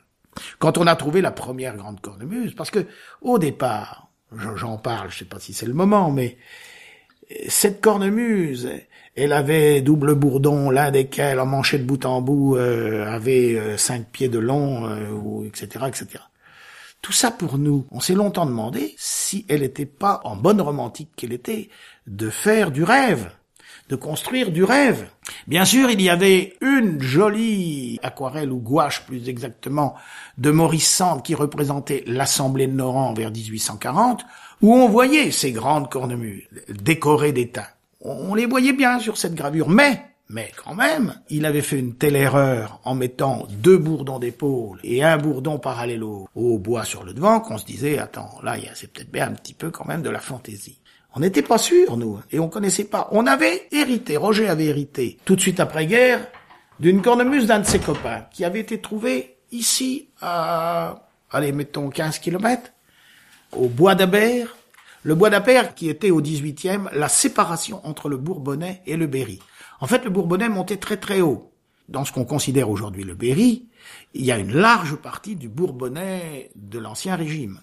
Quand on a trouvé la première grande cornemuse, parce que au départ, j'en parle, je sais pas si c'est le moment, mais euh, cette cornemuse, elle avait double bourdon, l'un desquels, emmanché de bout en bout, euh, avait euh, cinq pieds de long, ou etc., etc. Tout ça pour nous, on s'est longtemps demandé si elle n'était pas, en bonne romantique qu'elle était, de faire du rêve, de construire du rêve. Bien sûr, il y avait une jolie aquarelle ou gouache plus exactement de Maurice Sand qui représentait l'Assemblée de Noran vers 1840, où on voyait ces grandes cornemuses décorées d'étain. On les voyait bien sur cette gravure, mais mais quand même, il avait fait une telle erreur en mettant deux bourdons d'épaule et un bourdon parallèle au, bois sur le devant qu'on se disait, attends, là, c'est peut-être bien un petit peu quand même de la fantaisie. On n'était pas sûr, nous, et on connaissait pas. On avait hérité, Roger avait hérité, tout de suite après-guerre, d'une cornemuse d'un de ses copains, qui avait été trouvée ici à, allez, mettons 15 kilomètres, au bois d'Abert. Le bois d'Abert qui était au 18e, la séparation entre le Bourbonnais et le Berry. En fait, le Bourbonnais montait très très haut. Dans ce qu'on considère aujourd'hui le Berry, il y a une large partie du Bourbonnais de l'Ancien Régime.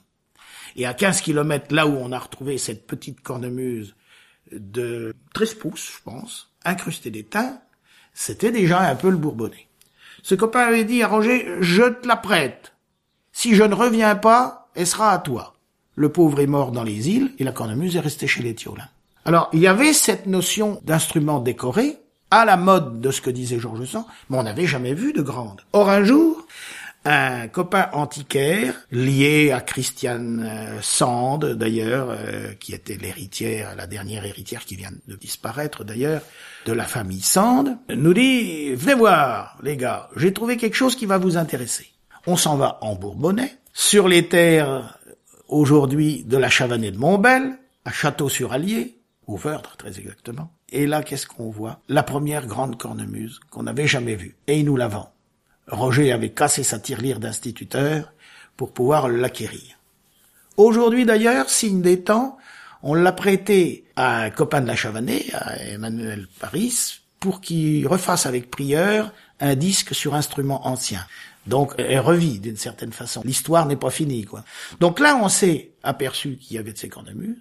Et à 15 kilomètres, là où on a retrouvé cette petite cornemuse de 13 pouces, je pense, incrustée d'étain, c'était déjà un peu le Bourbonnais. Ce copain avait dit à Roger, je te la prête. Si je ne reviens pas, elle sera à toi. Le pauvre est mort dans les îles et la cornemuse est restée chez les Tiolins. Alors, il y avait cette notion d'instrument décoré, à la mode de ce que disait Georges Sand, mais on n'avait jamais vu de grande. Or, un jour, un copain antiquaire, lié à Christiane euh, Sand, d'ailleurs, euh, qui était l'héritière, la dernière héritière qui vient de disparaître, d'ailleurs, de la famille Sand, nous dit, venez voir, les gars, j'ai trouvé quelque chose qui va vous intéresser. On s'en va en Bourbonnais, sur les terres aujourd'hui de la Chavanée de Montbel, à Château-sur-Allier, au Verdre très exactement. Et là, qu'est-ce qu'on voit? La première grande cornemuse qu'on n'avait jamais vue. Et il nous la vend. Roger avait cassé sa tirelire d'instituteur pour pouvoir l'acquérir. Aujourd'hui d'ailleurs, signe des temps, on l'a prêté à un copain de la Chavanée, à Emmanuel Paris, pour qu'il refasse avec prieur un disque sur instrument ancien. Donc, elle revit d'une certaine façon. L'histoire n'est pas finie, quoi. Donc là, on s'est aperçu qu'il y avait de ces cornemuses.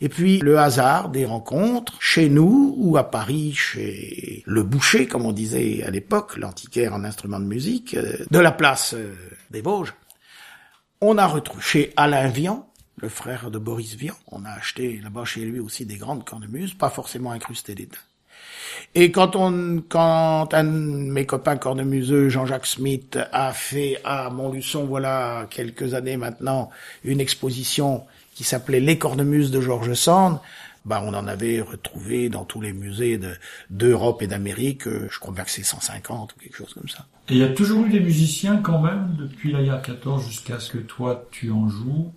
Et puis, le hasard des rencontres, chez nous, ou à Paris, chez le boucher, comme on disait à l'époque, l'antiquaire en instrument de musique, euh, de la place euh, des Vosges. On a retrouvé chez Alain Vian, le frère de Boris Vian, on a acheté là-bas chez lui aussi des grandes cornemuses, pas forcément incrustées d'étain. Et quand on, quand un de mes copains cornemuseux, Jean-Jacques Smith, a fait à Montluçon, voilà, quelques années maintenant, une exposition qui s'appelait Les cornemuses de Georges Sand, bah, on en avait retrouvé dans tous les musées de, d'Europe et d'Amérique, euh, je crois bien que c'est 150 ou quelque chose comme ça. Et il y a toujours eu des musiciens quand même, depuis la guerre 14 jusqu'à ce que toi tu en joues?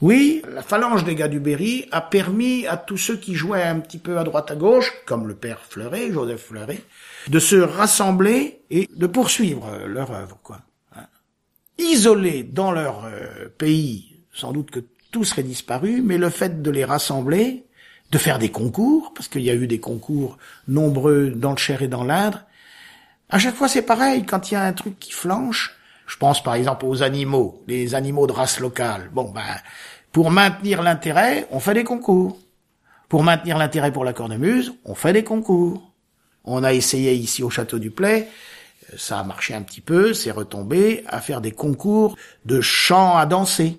Oui, la phalange des gars du Berry a permis à tous ceux qui jouaient un petit peu à droite à gauche, comme le père Fleuret, Joseph Fleuret, de se rassembler et de poursuivre euh, leur œuvre, quoi. Hein. Isolés dans leur euh, pays, sans doute que tout serait disparu, mais le fait de les rassembler, de faire des concours, parce qu'il y a eu des concours nombreux dans le Cher et dans l'Indre, à chaque fois c'est pareil, quand il y a un truc qui flanche, je pense par exemple aux animaux, les animaux de race locale. Bon ben, pour maintenir l'intérêt, on fait des concours. Pour maintenir l'intérêt pour la cornemuse, on fait des concours. On a essayé ici au château du Play, Ça a marché un petit peu, c'est retombé à faire des concours de chant à danser.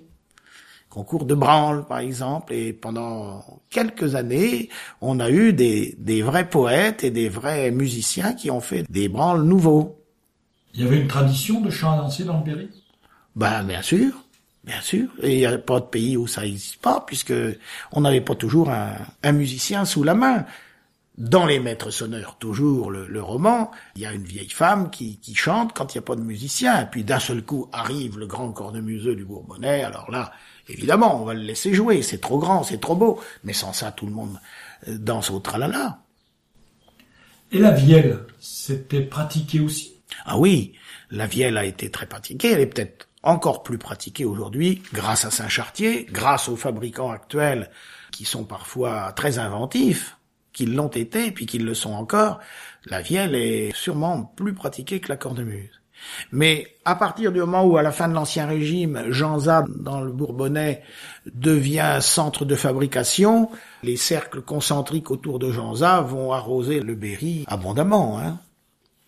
Concours de branle, par exemple, et pendant quelques années, on a eu des, des vrais poètes et des vrais musiciens qui ont fait des branles nouveaux. Il y avait une tradition de chant à danser dans le Berry Ben, bien sûr, bien sûr. Et il n'y a pas de pays où ça n'existe pas, puisque on n'avait pas toujours un, un musicien sous la main. Dans les maîtres sonneurs, toujours le, le roman, il y a une vieille femme qui, qui chante quand il n'y a pas de musicien. Et puis d'un seul coup arrive le grand cornemuseux du Bourbonnais. Alors là, évidemment, on va le laisser jouer. C'est trop grand, c'est trop beau. Mais sans ça, tout le monde euh, danse au tralala. Et la vielle, c'était pratiqué aussi? Ah oui, la vielle a été très pratiquée. Elle est peut-être encore plus pratiquée aujourd'hui grâce à Saint-Chartier, grâce aux fabricants actuels qui sont parfois très inventifs qu'ils l'ont été, puis qu'ils le sont encore, la vielle est sûrement plus pratiquée que la cornemuse. Mais à partir du moment où, à la fin de l'Ancien Régime, Jean Zab, dans le Bourbonnais, devient centre de fabrication, les cercles concentriques autour de Jean Zab vont arroser le Berry abondamment. Hein.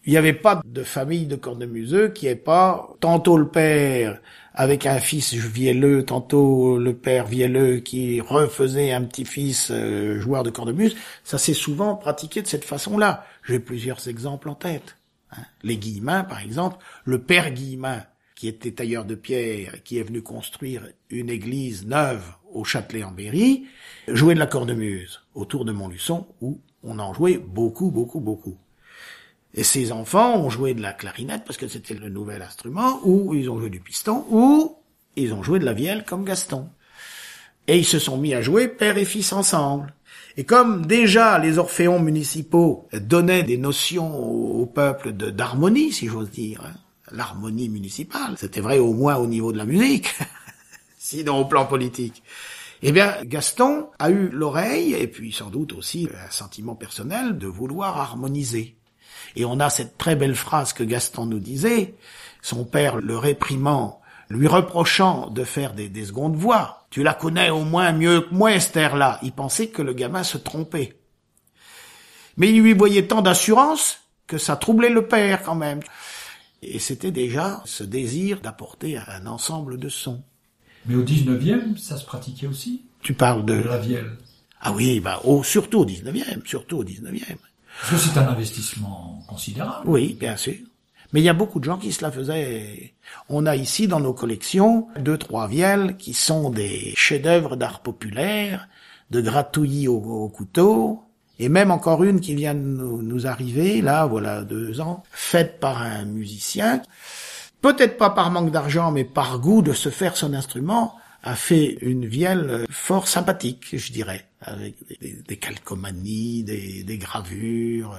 Il n'y avait pas de famille de cornemuseux qui ait pas tantôt le père avec un fils vielleux, tantôt le père vielleux qui refaisait un petit-fils euh, joueur de cornemuse. Ça s'est souvent pratiqué de cette façon-là. J'ai plusieurs exemples en tête. hein. Les Guillemins, par exemple, le père Guillemin, qui était tailleur de pierre, qui est venu construire une église neuve au Châtelet-en-Berry, jouait de la cornemuse autour de Montluçon, où on en jouait beaucoup, beaucoup, beaucoup. Et ces enfants ont joué de la clarinette parce que c'était le nouvel instrument, ou ils ont joué du piston, ou ils ont joué de la vielle comme Gaston. Et ils se sont mis à jouer père et fils ensemble. Et comme déjà les orphéons municipaux donnaient des notions au, peuple d'harmonie, si j'ose dire, hein, l'harmonie municipale, c'était vrai au moins au niveau de la musique, sinon au plan politique. Eh bien, Gaston a eu l'oreille, et puis sans doute aussi un sentiment personnel, de vouloir harmoniser. Et on a cette très belle phrase que Gaston nous disait, son père le réprimant, lui reprochant de faire des, des secondes voix. Tu la connais au moins mieux que moi, Esther-là. Il pensait que le gamin se trompait. Mais il lui voyait tant d'assurance que ça troublait le père quand même. Et c'était déjà ce désir d'apporter un ensemble de sons. Mais au 19e, ça se pratiquait aussi, Tu parles de... de la vielle. Ah oui, bah, au, surtout au 19e, surtout au 19e. C'est un investissement considérable. Oui, bien sûr. Mais il y a beaucoup de gens qui se la faisaient. On a ici dans nos collections deux, trois vielles qui sont des chefs-d'œuvre d'art populaire, de gratouillis au, au couteau, et même encore une qui vient de nous, nous arriver, là, voilà, deux ans, faite par un musicien, peut-être pas par manque d'argent, mais par goût de se faire son instrument, a fait une vielle fort sympathique, je dirais, avec des, des- calcomanies, des, des gravures,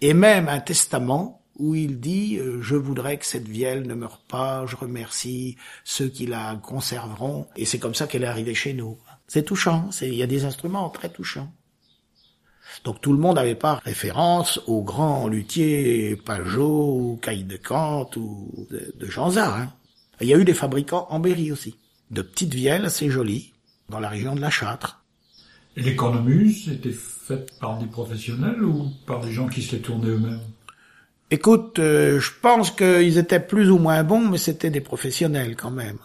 et même un testament où il dit euh, je voudrais que cette vielle ne meure pas, je remercie ceux qui la conserveront, et c'est comme ça qu'elle est arrivée chez nous. C'est touchant, il y a des instruments très touchants. Donc tout le monde n'avait pas référence aux grands luthiers Pajot ou Caille de Kant ou de, de Jean Zard, hein. Il y a eu des fabricants en Berry aussi, de petites vielles assez jolies, dans la région de la Châtre. Les cornemuses étaient faites par des professionnels ou par des gens qui se les tournaient eux-mêmes? Écoute, euh, je pense qu'ils étaient plus ou moins bons, mais c'était des professionnels quand même.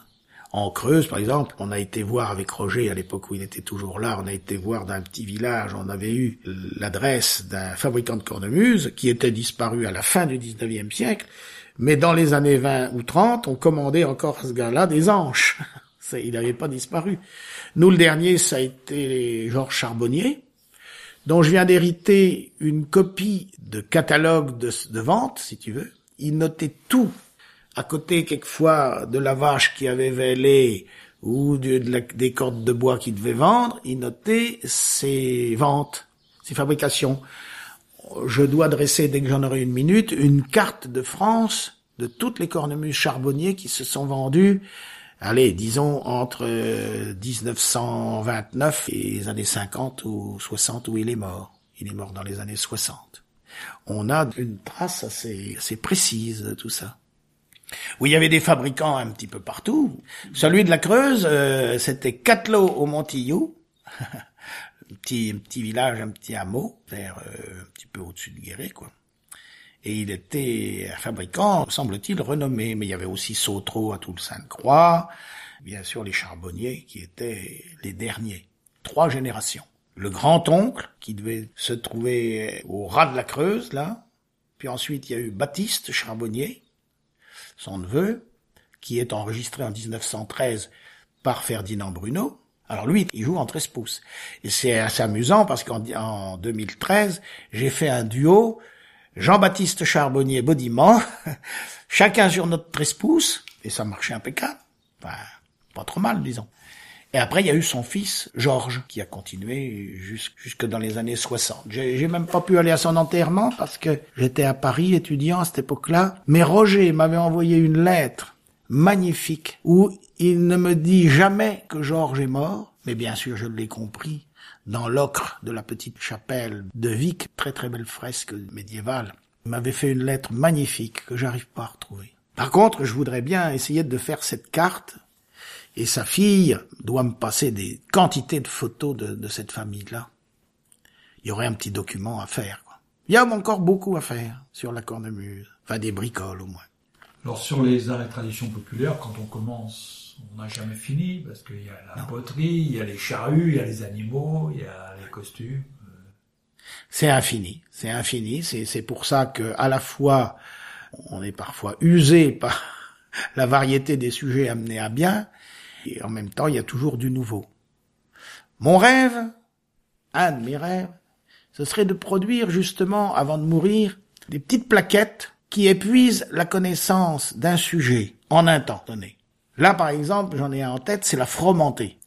En Creuse, par exemple, on a été voir avec Roger à l'époque où il était toujours là, on a été voir d'un petit village, on avait eu l'adresse d'un fabricant de cornemuses qui était disparu à la fin du 19e siècle, mais dans les années 20 ou 30, on commandait encore à ce gars-là des anches. Il n'avait pas disparu. Nous, le dernier, ça a été Georges Charbonnier, dont je viens d'hériter une copie de catalogue de, vente, si tu veux. Il notait tout. À côté, quelquefois, de la vache qui avait vêlé ou de, des cordes de bois qu'il devait vendre, il notait ses ventes, ses fabrications. Je dois dresser, dès que j'en aurai une minute, une carte de France de toutes les cornemuses charbonniers qui se sont vendues allez, disons entre euh, 1929 et les années 50 ou 60 où il est mort. Il est mort dans les années 60. On a une trace assez, assez précise de tout ça. Oui, il y avait des fabricants un petit peu partout. Celui de la Creuse, euh, c'était Catelot au Montillou, un petit, un petit village, un petit hameau, vers euh, un petit peu au-dessus de Guéret, quoi. Et il était fabricant, semble-t-il, renommé. Mais il y avait aussi Sautreau à Toul-Sainte-Croix, bien sûr les charbonniers qui étaient les derniers. Trois générations. Le grand-oncle, qui devait se trouver au ras de la Creuse, là. Puis ensuite, il y a eu Baptiste Charbonnier, son neveu, qui est enregistré en 1913 par Ferdinand Bruno. Alors lui, il joue en 13 pouces. Et c'est assez amusant parce qu'en 2013, j'ai fait un duo Jean-Baptiste Charbonnier Bodiment, chacun sur notre 13 pouces, et ça marchait impeccable. Enfin, pas trop mal, disons. Et après, il y a eu son fils, Georges, qui a continué jusque dans les années 60. J'ai même pas pu aller à son enterrement parce que j'étais à Paris étudiant à cette époque-là. Mais Roger m'avait envoyé une lettre magnifique où il ne me dit jamais que Georges est mort, mais bien sûr, je l'ai compris dans l'ocre de la petite chapelle de Vic, très très belle fresque médiévale. Il m'avait fait une lettre magnifique que j'arrive pas à retrouver. Par contre, je voudrais bien essayer de faire cette carte et sa fille doit me passer des quantités de photos de, cette famille-là. Il y aurait un petit document à faire. Quoi. Il y a encore beaucoup à faire sur la cornemuse. Enfin, des bricoles au moins. Alors sur les arts et traditions populaires, quand on commence, on n'a jamais fini, parce qu'il y a la poterie, il y a les charrues, il y a les animaux, il y a les costumes. C'est infini, c'est infini. C'est pour ça que à la fois on est parfois usé par la variété des sujets amenés à bien, et en même temps, il y a toujours du nouveau. Mon rêve, un de mes rêves, ce serait de produire justement, avant de mourir, des petites plaquettes qui épuisent la connaissance d'un sujet en un temps donné. Là, par exemple, j'en ai un en tête, c'est la fromentée.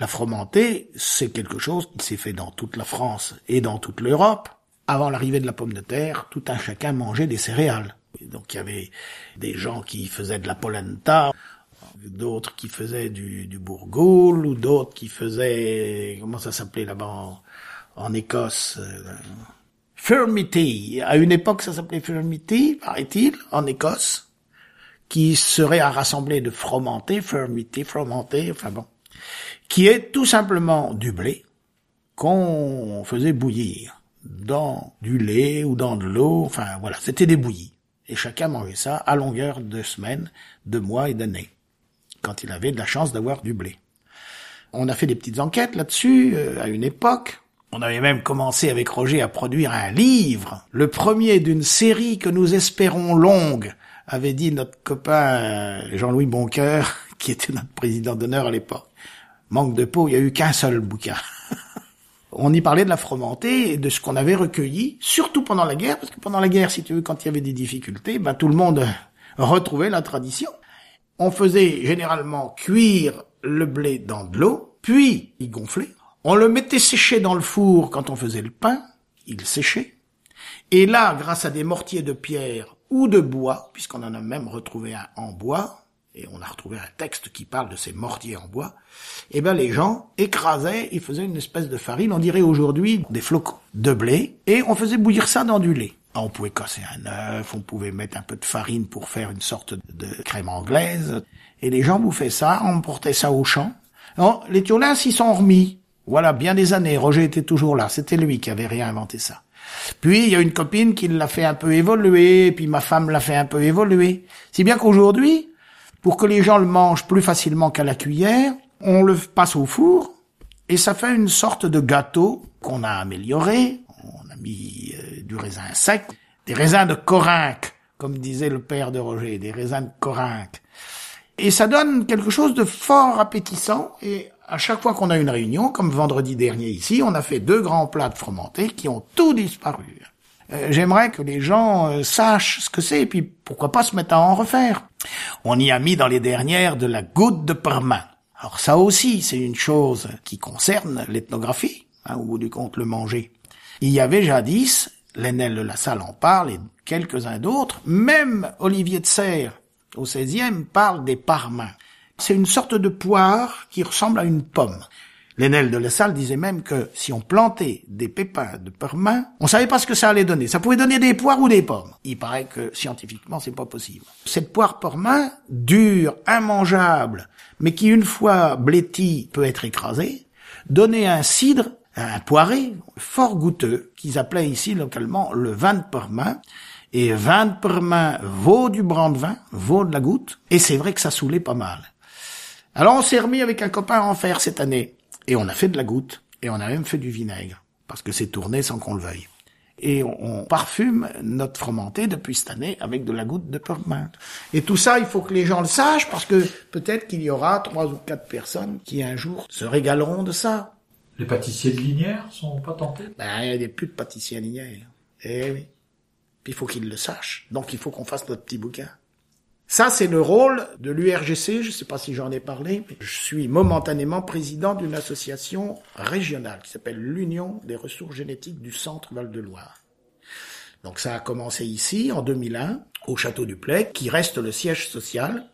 La fromentée, c'est quelque chose qui s'est fait dans toute la France et dans toute l'Europe. Avant l'arrivée de la pomme de terre, tout un chacun mangeait des céréales. donc il y avait des gens qui faisaient de la polenta, d'autres qui faisaient du, du ou d'autres qui faisaient, comment ça s'appelait là-bas en, Écosse euh, Furmity. À une époque, ça s'appelait Furmity, paraît-il, en Écosse, qui serait à rassembler de fromenté, Furmity, fromenté, enfin bon, qui est tout simplement du blé qu'on faisait bouillir dans du lait ou dans de l'eau, enfin voilà, c'était des bouillies. Et chacun mangeait ça à longueur de semaines, de mois et d'années quand il avait de la chance d'avoir du blé. On a fait des petites enquêtes là-dessus euh, à une époque. On avait même commencé avec Roger à produire un livre, le premier d'une série que nous espérons longue, avait dit notre copain euh, Jean-Louis Boncoeur, qui était notre président d'honneur à l'époque. Manque de peau, il y a eu qu'un seul bouquin. on y parlait de la fromentée et de ce qu'on avait recueilli, surtout pendant la guerre, parce que pendant la guerre, si tu veux, quand il y avait des difficultés, ben, tout le monde retrouvait la tradition on faisait généralement cuire le blé dans de l'eau, puis il gonflait. On le mettait sécher dans le four quand on faisait le pain, il séchait. Et là, grâce à des mortiers de pierre ou de bois, puisqu'on en a même retrouvé un en bois, et on a retrouvé un texte qui parle de ces mortiers en bois, eh ben les gens écrasaient, ils faisaient une espèce de farine, on dirait aujourd'hui des flocons de blé, et on faisait bouillir ça dans du lait. On pouvait casser un œuf, on pouvait mettre un peu de farine pour faire une sorte de crème anglaise. Et les gens bouffaient ça, on portait ça au champ. Non, les Tiolins s'y sont remis. Voilà, bien des années. Roger était toujours là. C'était lui qui avait réinventé ça. Puis, il y a une copine qui l'a fait un peu évoluer, puis ma femme l'a fait un peu évoluer. Si bien qu'aujourd'hui, pour que les gens le mangent plus facilement qu'à la cuillère, on le passe au four, et ça fait une sorte de gâteau qu'on a amélioré, mis euh, du raisin sec, des raisins de Corinque, comme disait le père de Roger, des raisins de Corinque. Et ça donne quelque chose de fort appétissant et à chaque fois qu'on a une réunion, comme vendredi dernier ici, on a fait deux grands plats de fromenté qui ont tout disparu. Euh, j'aimerais que les gens euh, sachent ce que c'est et puis pourquoi pas se mettre à en refaire. On y a mis dans les dernières de la goutte de parmin. Alors ça aussi, c'est une chose qui concerne l'ethnographie, hein, au bout du compte le manger. Il y avait jadis, Lénel de la Salle en parle et quelques-uns d'autres, même Olivier de Serres, au XVIe, parle des parmins. C'est une sorte de poire qui ressemble à une pomme. Lénel de la Salle disait même que si on plantait des pépins de parmin, on savait pas ce que ça allait donner. Ça pouvait donner des poires ou des pommes. Il paraît que scientifiquement c'est pas possible. Cette poire parmin, dure, immangeable, mais qui une fois blétie peut être écrasée, donnait un cidre un poiré fort goûteux qu'ils appelaient ici localement le vin de Pormain et 20 per main vaut du brandevin, vaut de la goutte, et c'est vrai que ça saoulait pas mal. Alors on s'est remis avec un copain à en faire cette année, et on a fait de la goutte, et on a même fait du vinaigre, parce que c'est tourné sans qu'on le veuille. Et on, on parfume notre fromenté depuis cette année avec de la goutte de peppermint. Et tout ça, il faut que les gens le sachent, parce que peut-être qu'il y aura trois ou quatre personnes qui un jour se régaleront de ça. Les pâtissiers de Linière sont pas tentés? Ben, il y a plus de pâtissiers à Linière. Eh oui. Puis il faut qu'ils le sachent. Donc il faut qu'on fasse notre petit bouquin. Ça, c'est le rôle de l'URGC. Je ne sais pas si j'en ai parlé, mais je suis momentanément président d'une association régionale qui s'appelle l'Union des ressources génétiques du Centre Val-de-Loire. Donc ça a commencé ici, en 2001, au Château du Play, qui reste le siège social.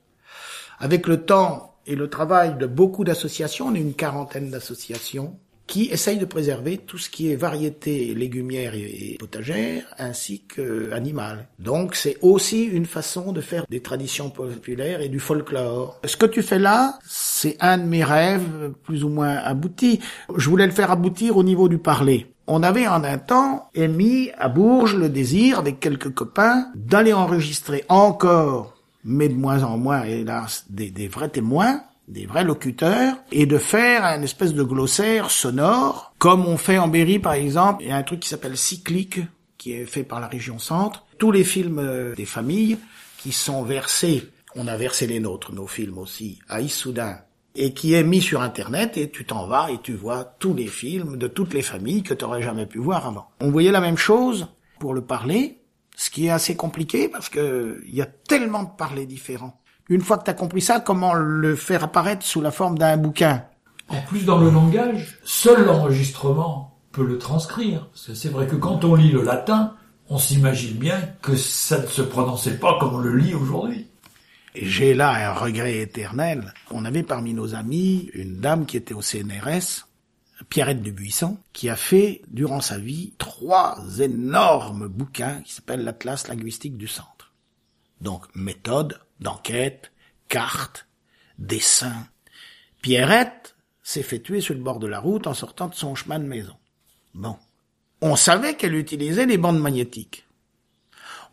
Avec le temps et le travail de beaucoup d'associations, on est une quarantaine d'associations, qui essaye de préserver tout ce qui est variété légumière et potagère ainsi que animale. Donc c'est aussi une façon de faire des traditions populaires et du folklore. Ce que tu fais là, c'est un de mes rêves plus ou moins aboutis. Je voulais le faire aboutir au niveau du parler. On avait en un temps émis à Bourges le désir, avec quelques copains, d'aller enregistrer encore, mais de moins en moins, hélas, des vrais témoins, des vrais locuteurs et de faire un espèce de glossaire sonore, comme on fait en Berry par exemple. Il y a un truc qui s'appelle Cyclique, qui est fait par la région centre. Tous les films euh, des familles qui sont versés, on a versé les nôtres, nos films aussi, à Issoudun, et qui est mis sur Internet, et tu t'en vas et tu vois tous les films de toutes les familles que tu n'aurais jamais pu voir avant. On voyait la même chose pour le parler, ce qui est assez compliqué parce que il y a tellement de parlers différents. Une fois que tu as compris ça, comment le faire apparaître sous la forme d'un bouquin En plus, dans le langage, seul l'enregistrement peut le transcrire. Parce que c'est vrai que quand on lit le latin, on s'imagine bien que ça ne se prononçait pas comme on le lit aujourd'hui. Et j'ai là un regret éternel. On avait parmi nos amis une dame qui était au CNRS, Pierrette Dubuisson, qui a fait, durant sa vie, trois énormes bouquins qui s'appellent l'Atlas linguistique du centre. Donc, méthode, d'enquête, cartes, dessins. Pierrette s'est fait tuer sur le bord de la route en sortant de son chemin de maison. Bon. On savait qu'elle utilisait les bandes magnétiques.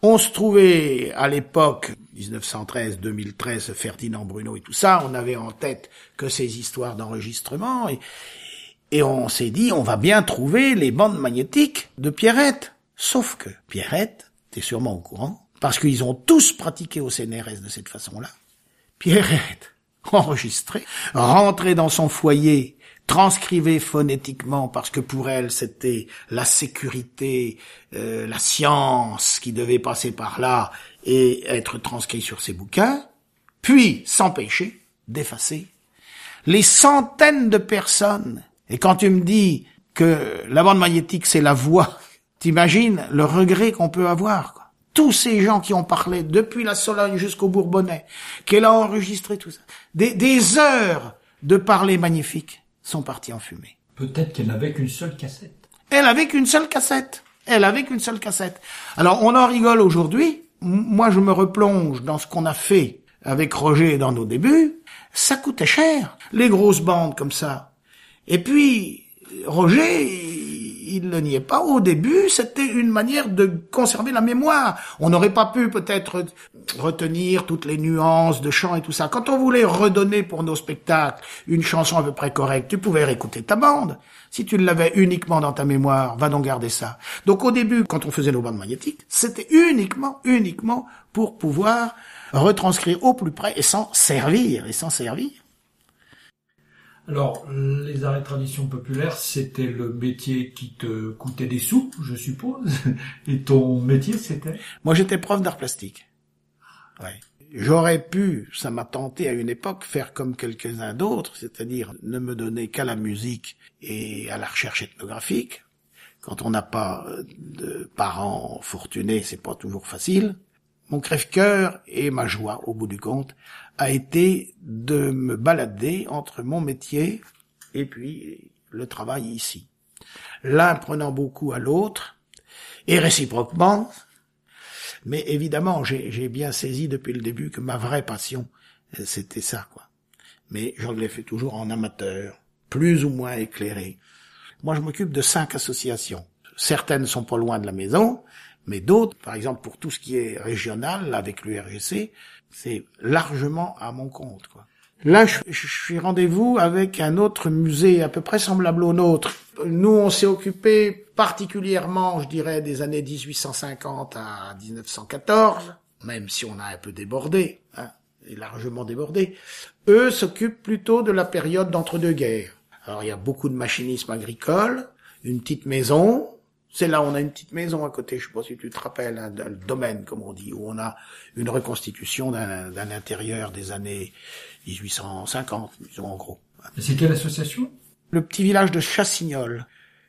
On se trouvait à l'époque 1913, 2013, Ferdinand Bruno et tout ça, on avait en tête que ces histoires d'enregistrement et, on s'est dit on va bien trouver les bandes magnétiques de Pierrette. Sauf que Pierrette, t'es sûrement au courant, parce qu'ils ont tous pratiqué au CNRS de cette façon-là. Pierrette, enregistrée, rentrait dans son foyer, transcrivait phonétiquement parce que pour elle c'était la sécurité, euh, la science qui devait passer par là et être transcrit sur ses bouquins, puis s'empêcher d'effacer les centaines de personnes. Et quand tu me dis que la bande magnétique c'est la voix, t'imagines le regret qu'on peut avoir. Tous ces gens qui ont parlé depuis la Sologne jusqu'au Bourbonnais, qu'elle a enregistré tout ça, des, des heures de parler magnifiques sont partis en fumée. Peut-être qu'elle n'avait qu'une seule cassette. Elle avait qu'une seule cassette. Elle avait qu'une seule cassette. Alors on en rigole aujourd'hui. Moi je me replonge dans ce qu'on a fait avec Roger dans nos débuts. Ça coûtait cher, les grosses bandes comme ça. Et puis Roger, il ne niait pas. Au début, c'était une manière de conserver la mémoire. On n'aurait pas pu peut-être retenir toutes les nuances de chant et tout ça. Quand on voulait redonner pour nos spectacles une chanson à peu près correcte, tu pouvais réécouter ta bande. Si tu l'avais uniquement dans ta mémoire, va donc garder ça. Donc au début, quand on faisait nos bandes magnétiques, c'était uniquement, uniquement pour pouvoir retranscrire au plus près et s'en servir, et s'en servir. Alors, les arrêts de tradition populaire, c'était le métier qui te coûtait des sous, je suppose. Et ton métier, c'était? Moi, j'étais prof d'art plastique. Ouais. J'aurais pu, ça m'a tenté à une époque, faire comme quelques-uns d'autres, c'est-à-dire ne me donner qu'à la musique et à la recherche ethnographique. Quand on n'a pas de parents fortunés, c'est pas toujours facile. Mon crève-cœur et ma joie, au bout du compte, a été de me balader entre mon métier et puis le travail ici. L'un prenant beaucoup à l'autre, et réciproquement, mais évidemment, j'ai bien saisi depuis le début que ma vraie passion, c'était ça, quoi. Mais je l'ai fait toujours en amateur, plus ou moins éclairé. Moi, je m'occupe de cinq associations. Certaines sont pas loin de la maison, Mais d'autres, par exemple pour tout ce qui est régional, avec l'URGC, c'est largement à mon compte. Quoi. Là, je, je suis rendez-vous avec un autre musée à peu près semblable au nôtre. Nous, on s'est occupé particulièrement, je dirais, des années 1850 à 1914, même si on a un peu débordé, hein, et largement débordé. Eux s'occupent plutôt de la période d'entre-deux-guerres. Alors, il y a beaucoup de machinisme agricole, une petite maison, c'est là où on a une petite maison à côté, je sais pas si tu te rappelles, un, un domaine, comme on dit, où on a une reconstitution d'un d'un intérieur des années 1850, disons en gros. Et c'est quelle association? Le petit village de Chassignol.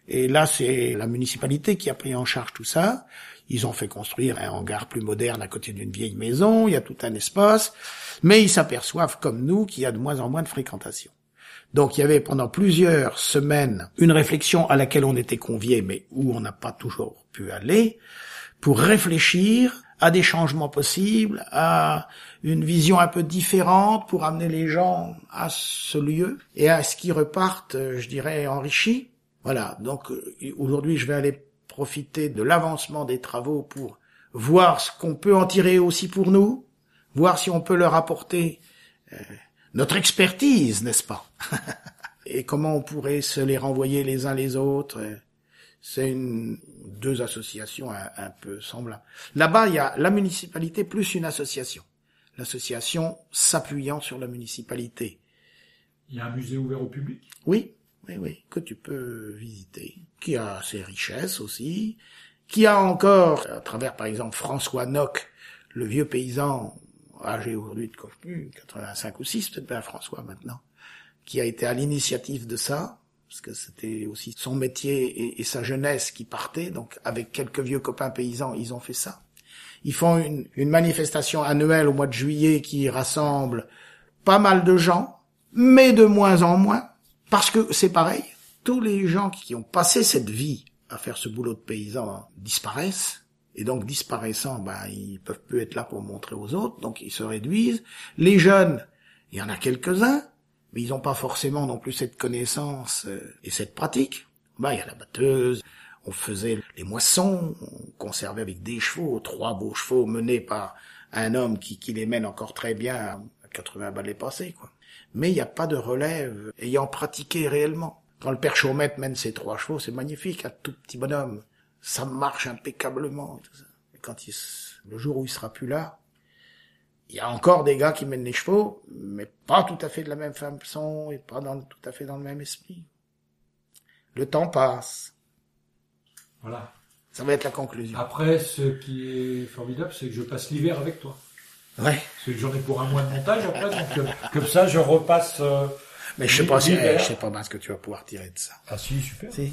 Et là, c'est la municipalité qui a pris en charge tout ça. Ils ont fait construire un hangar plus moderne à côté d'une vieille maison, il y a tout un espace, mais ils s'aperçoivent, comme nous, qu'il y a de moins en moins de fréquentation. Donc il y avait pendant plusieurs semaines une réflexion à laquelle on était conviés, mais où on n'a pas toujours pu aller, pour réfléchir à des changements possibles, à une vision un peu différente pour amener les gens à ce lieu et à ce qu'ils repartent, je dirais, enrichis. Voilà, donc euh, aujourd'hui je vais aller profiter de l'avancement des travaux pour voir ce qu'on peut en tirer aussi pour nous, voir si on peut leur apporter euh, notre expertise, n'est-ce pas? Et comment on pourrait se les renvoyer les uns les autres? C'est une, deux associations un, un peu semblables. Là-bas, il y a la municipalité plus une association. L'association s'appuyant sur la municipalité. Il y a un musée ouvert au public? Oui, oui, oui, que tu peux visiter, qui a ses richesses aussi, qui a encore, à travers par exemple François Nock, le vieux paysan âgé aujourd'hui de 85 ou 6, peut-être bien François maintenant, qui a été à l'initiative de ça, parce que c'était aussi son métier et, sa jeunesse qui partait, donc avec quelques vieux copains paysans, ils ont fait ça. Ils font une manifestation annuelle au mois de juillet qui rassemble pas mal de gens, mais de moins en moins, parce que c'est pareil, tous les gens qui ont passé cette vie à faire ce boulot de paysan disparaissent, et donc disparaissant, ben, ils peuvent plus être là pour montrer aux autres, donc ils se réduisent. Les jeunes, il y en a quelques-uns, mais ils n'ont pas forcément non plus cette connaissance euh, et cette pratique. Ben, il y a la batteuse, on faisait les moissons, on conservait avec des chevaux, trois beaux chevaux menés par un homme qui, qui les mène encore très bien à 80 balais passés, quoi. Mais il n'y a pas de relève ayant pratiqué réellement. Quand le père Chaumette mène ses trois chevaux, c'est magnifique, un tout petit bonhomme. Ça marche impeccablement. Tout ça. Et quand il, le jour où il sera plus là, il y a encore des gars qui mènent les chevaux, mais pas tout à fait de la même façon et pas dans, tout à fait dans le même esprit. Le temps passe. Voilà. Ça va être la conclusion. Après, ce qui est formidable, c'est que je passe l'hiver avec toi. Ouais. C'est que j'en ai pour un mois de montage après, donc euh, comme ça, je repasse. Euh, Mais je sais pas si, je sais pas bien ce que tu vas pouvoir tirer de ça. Ah si, super. Si.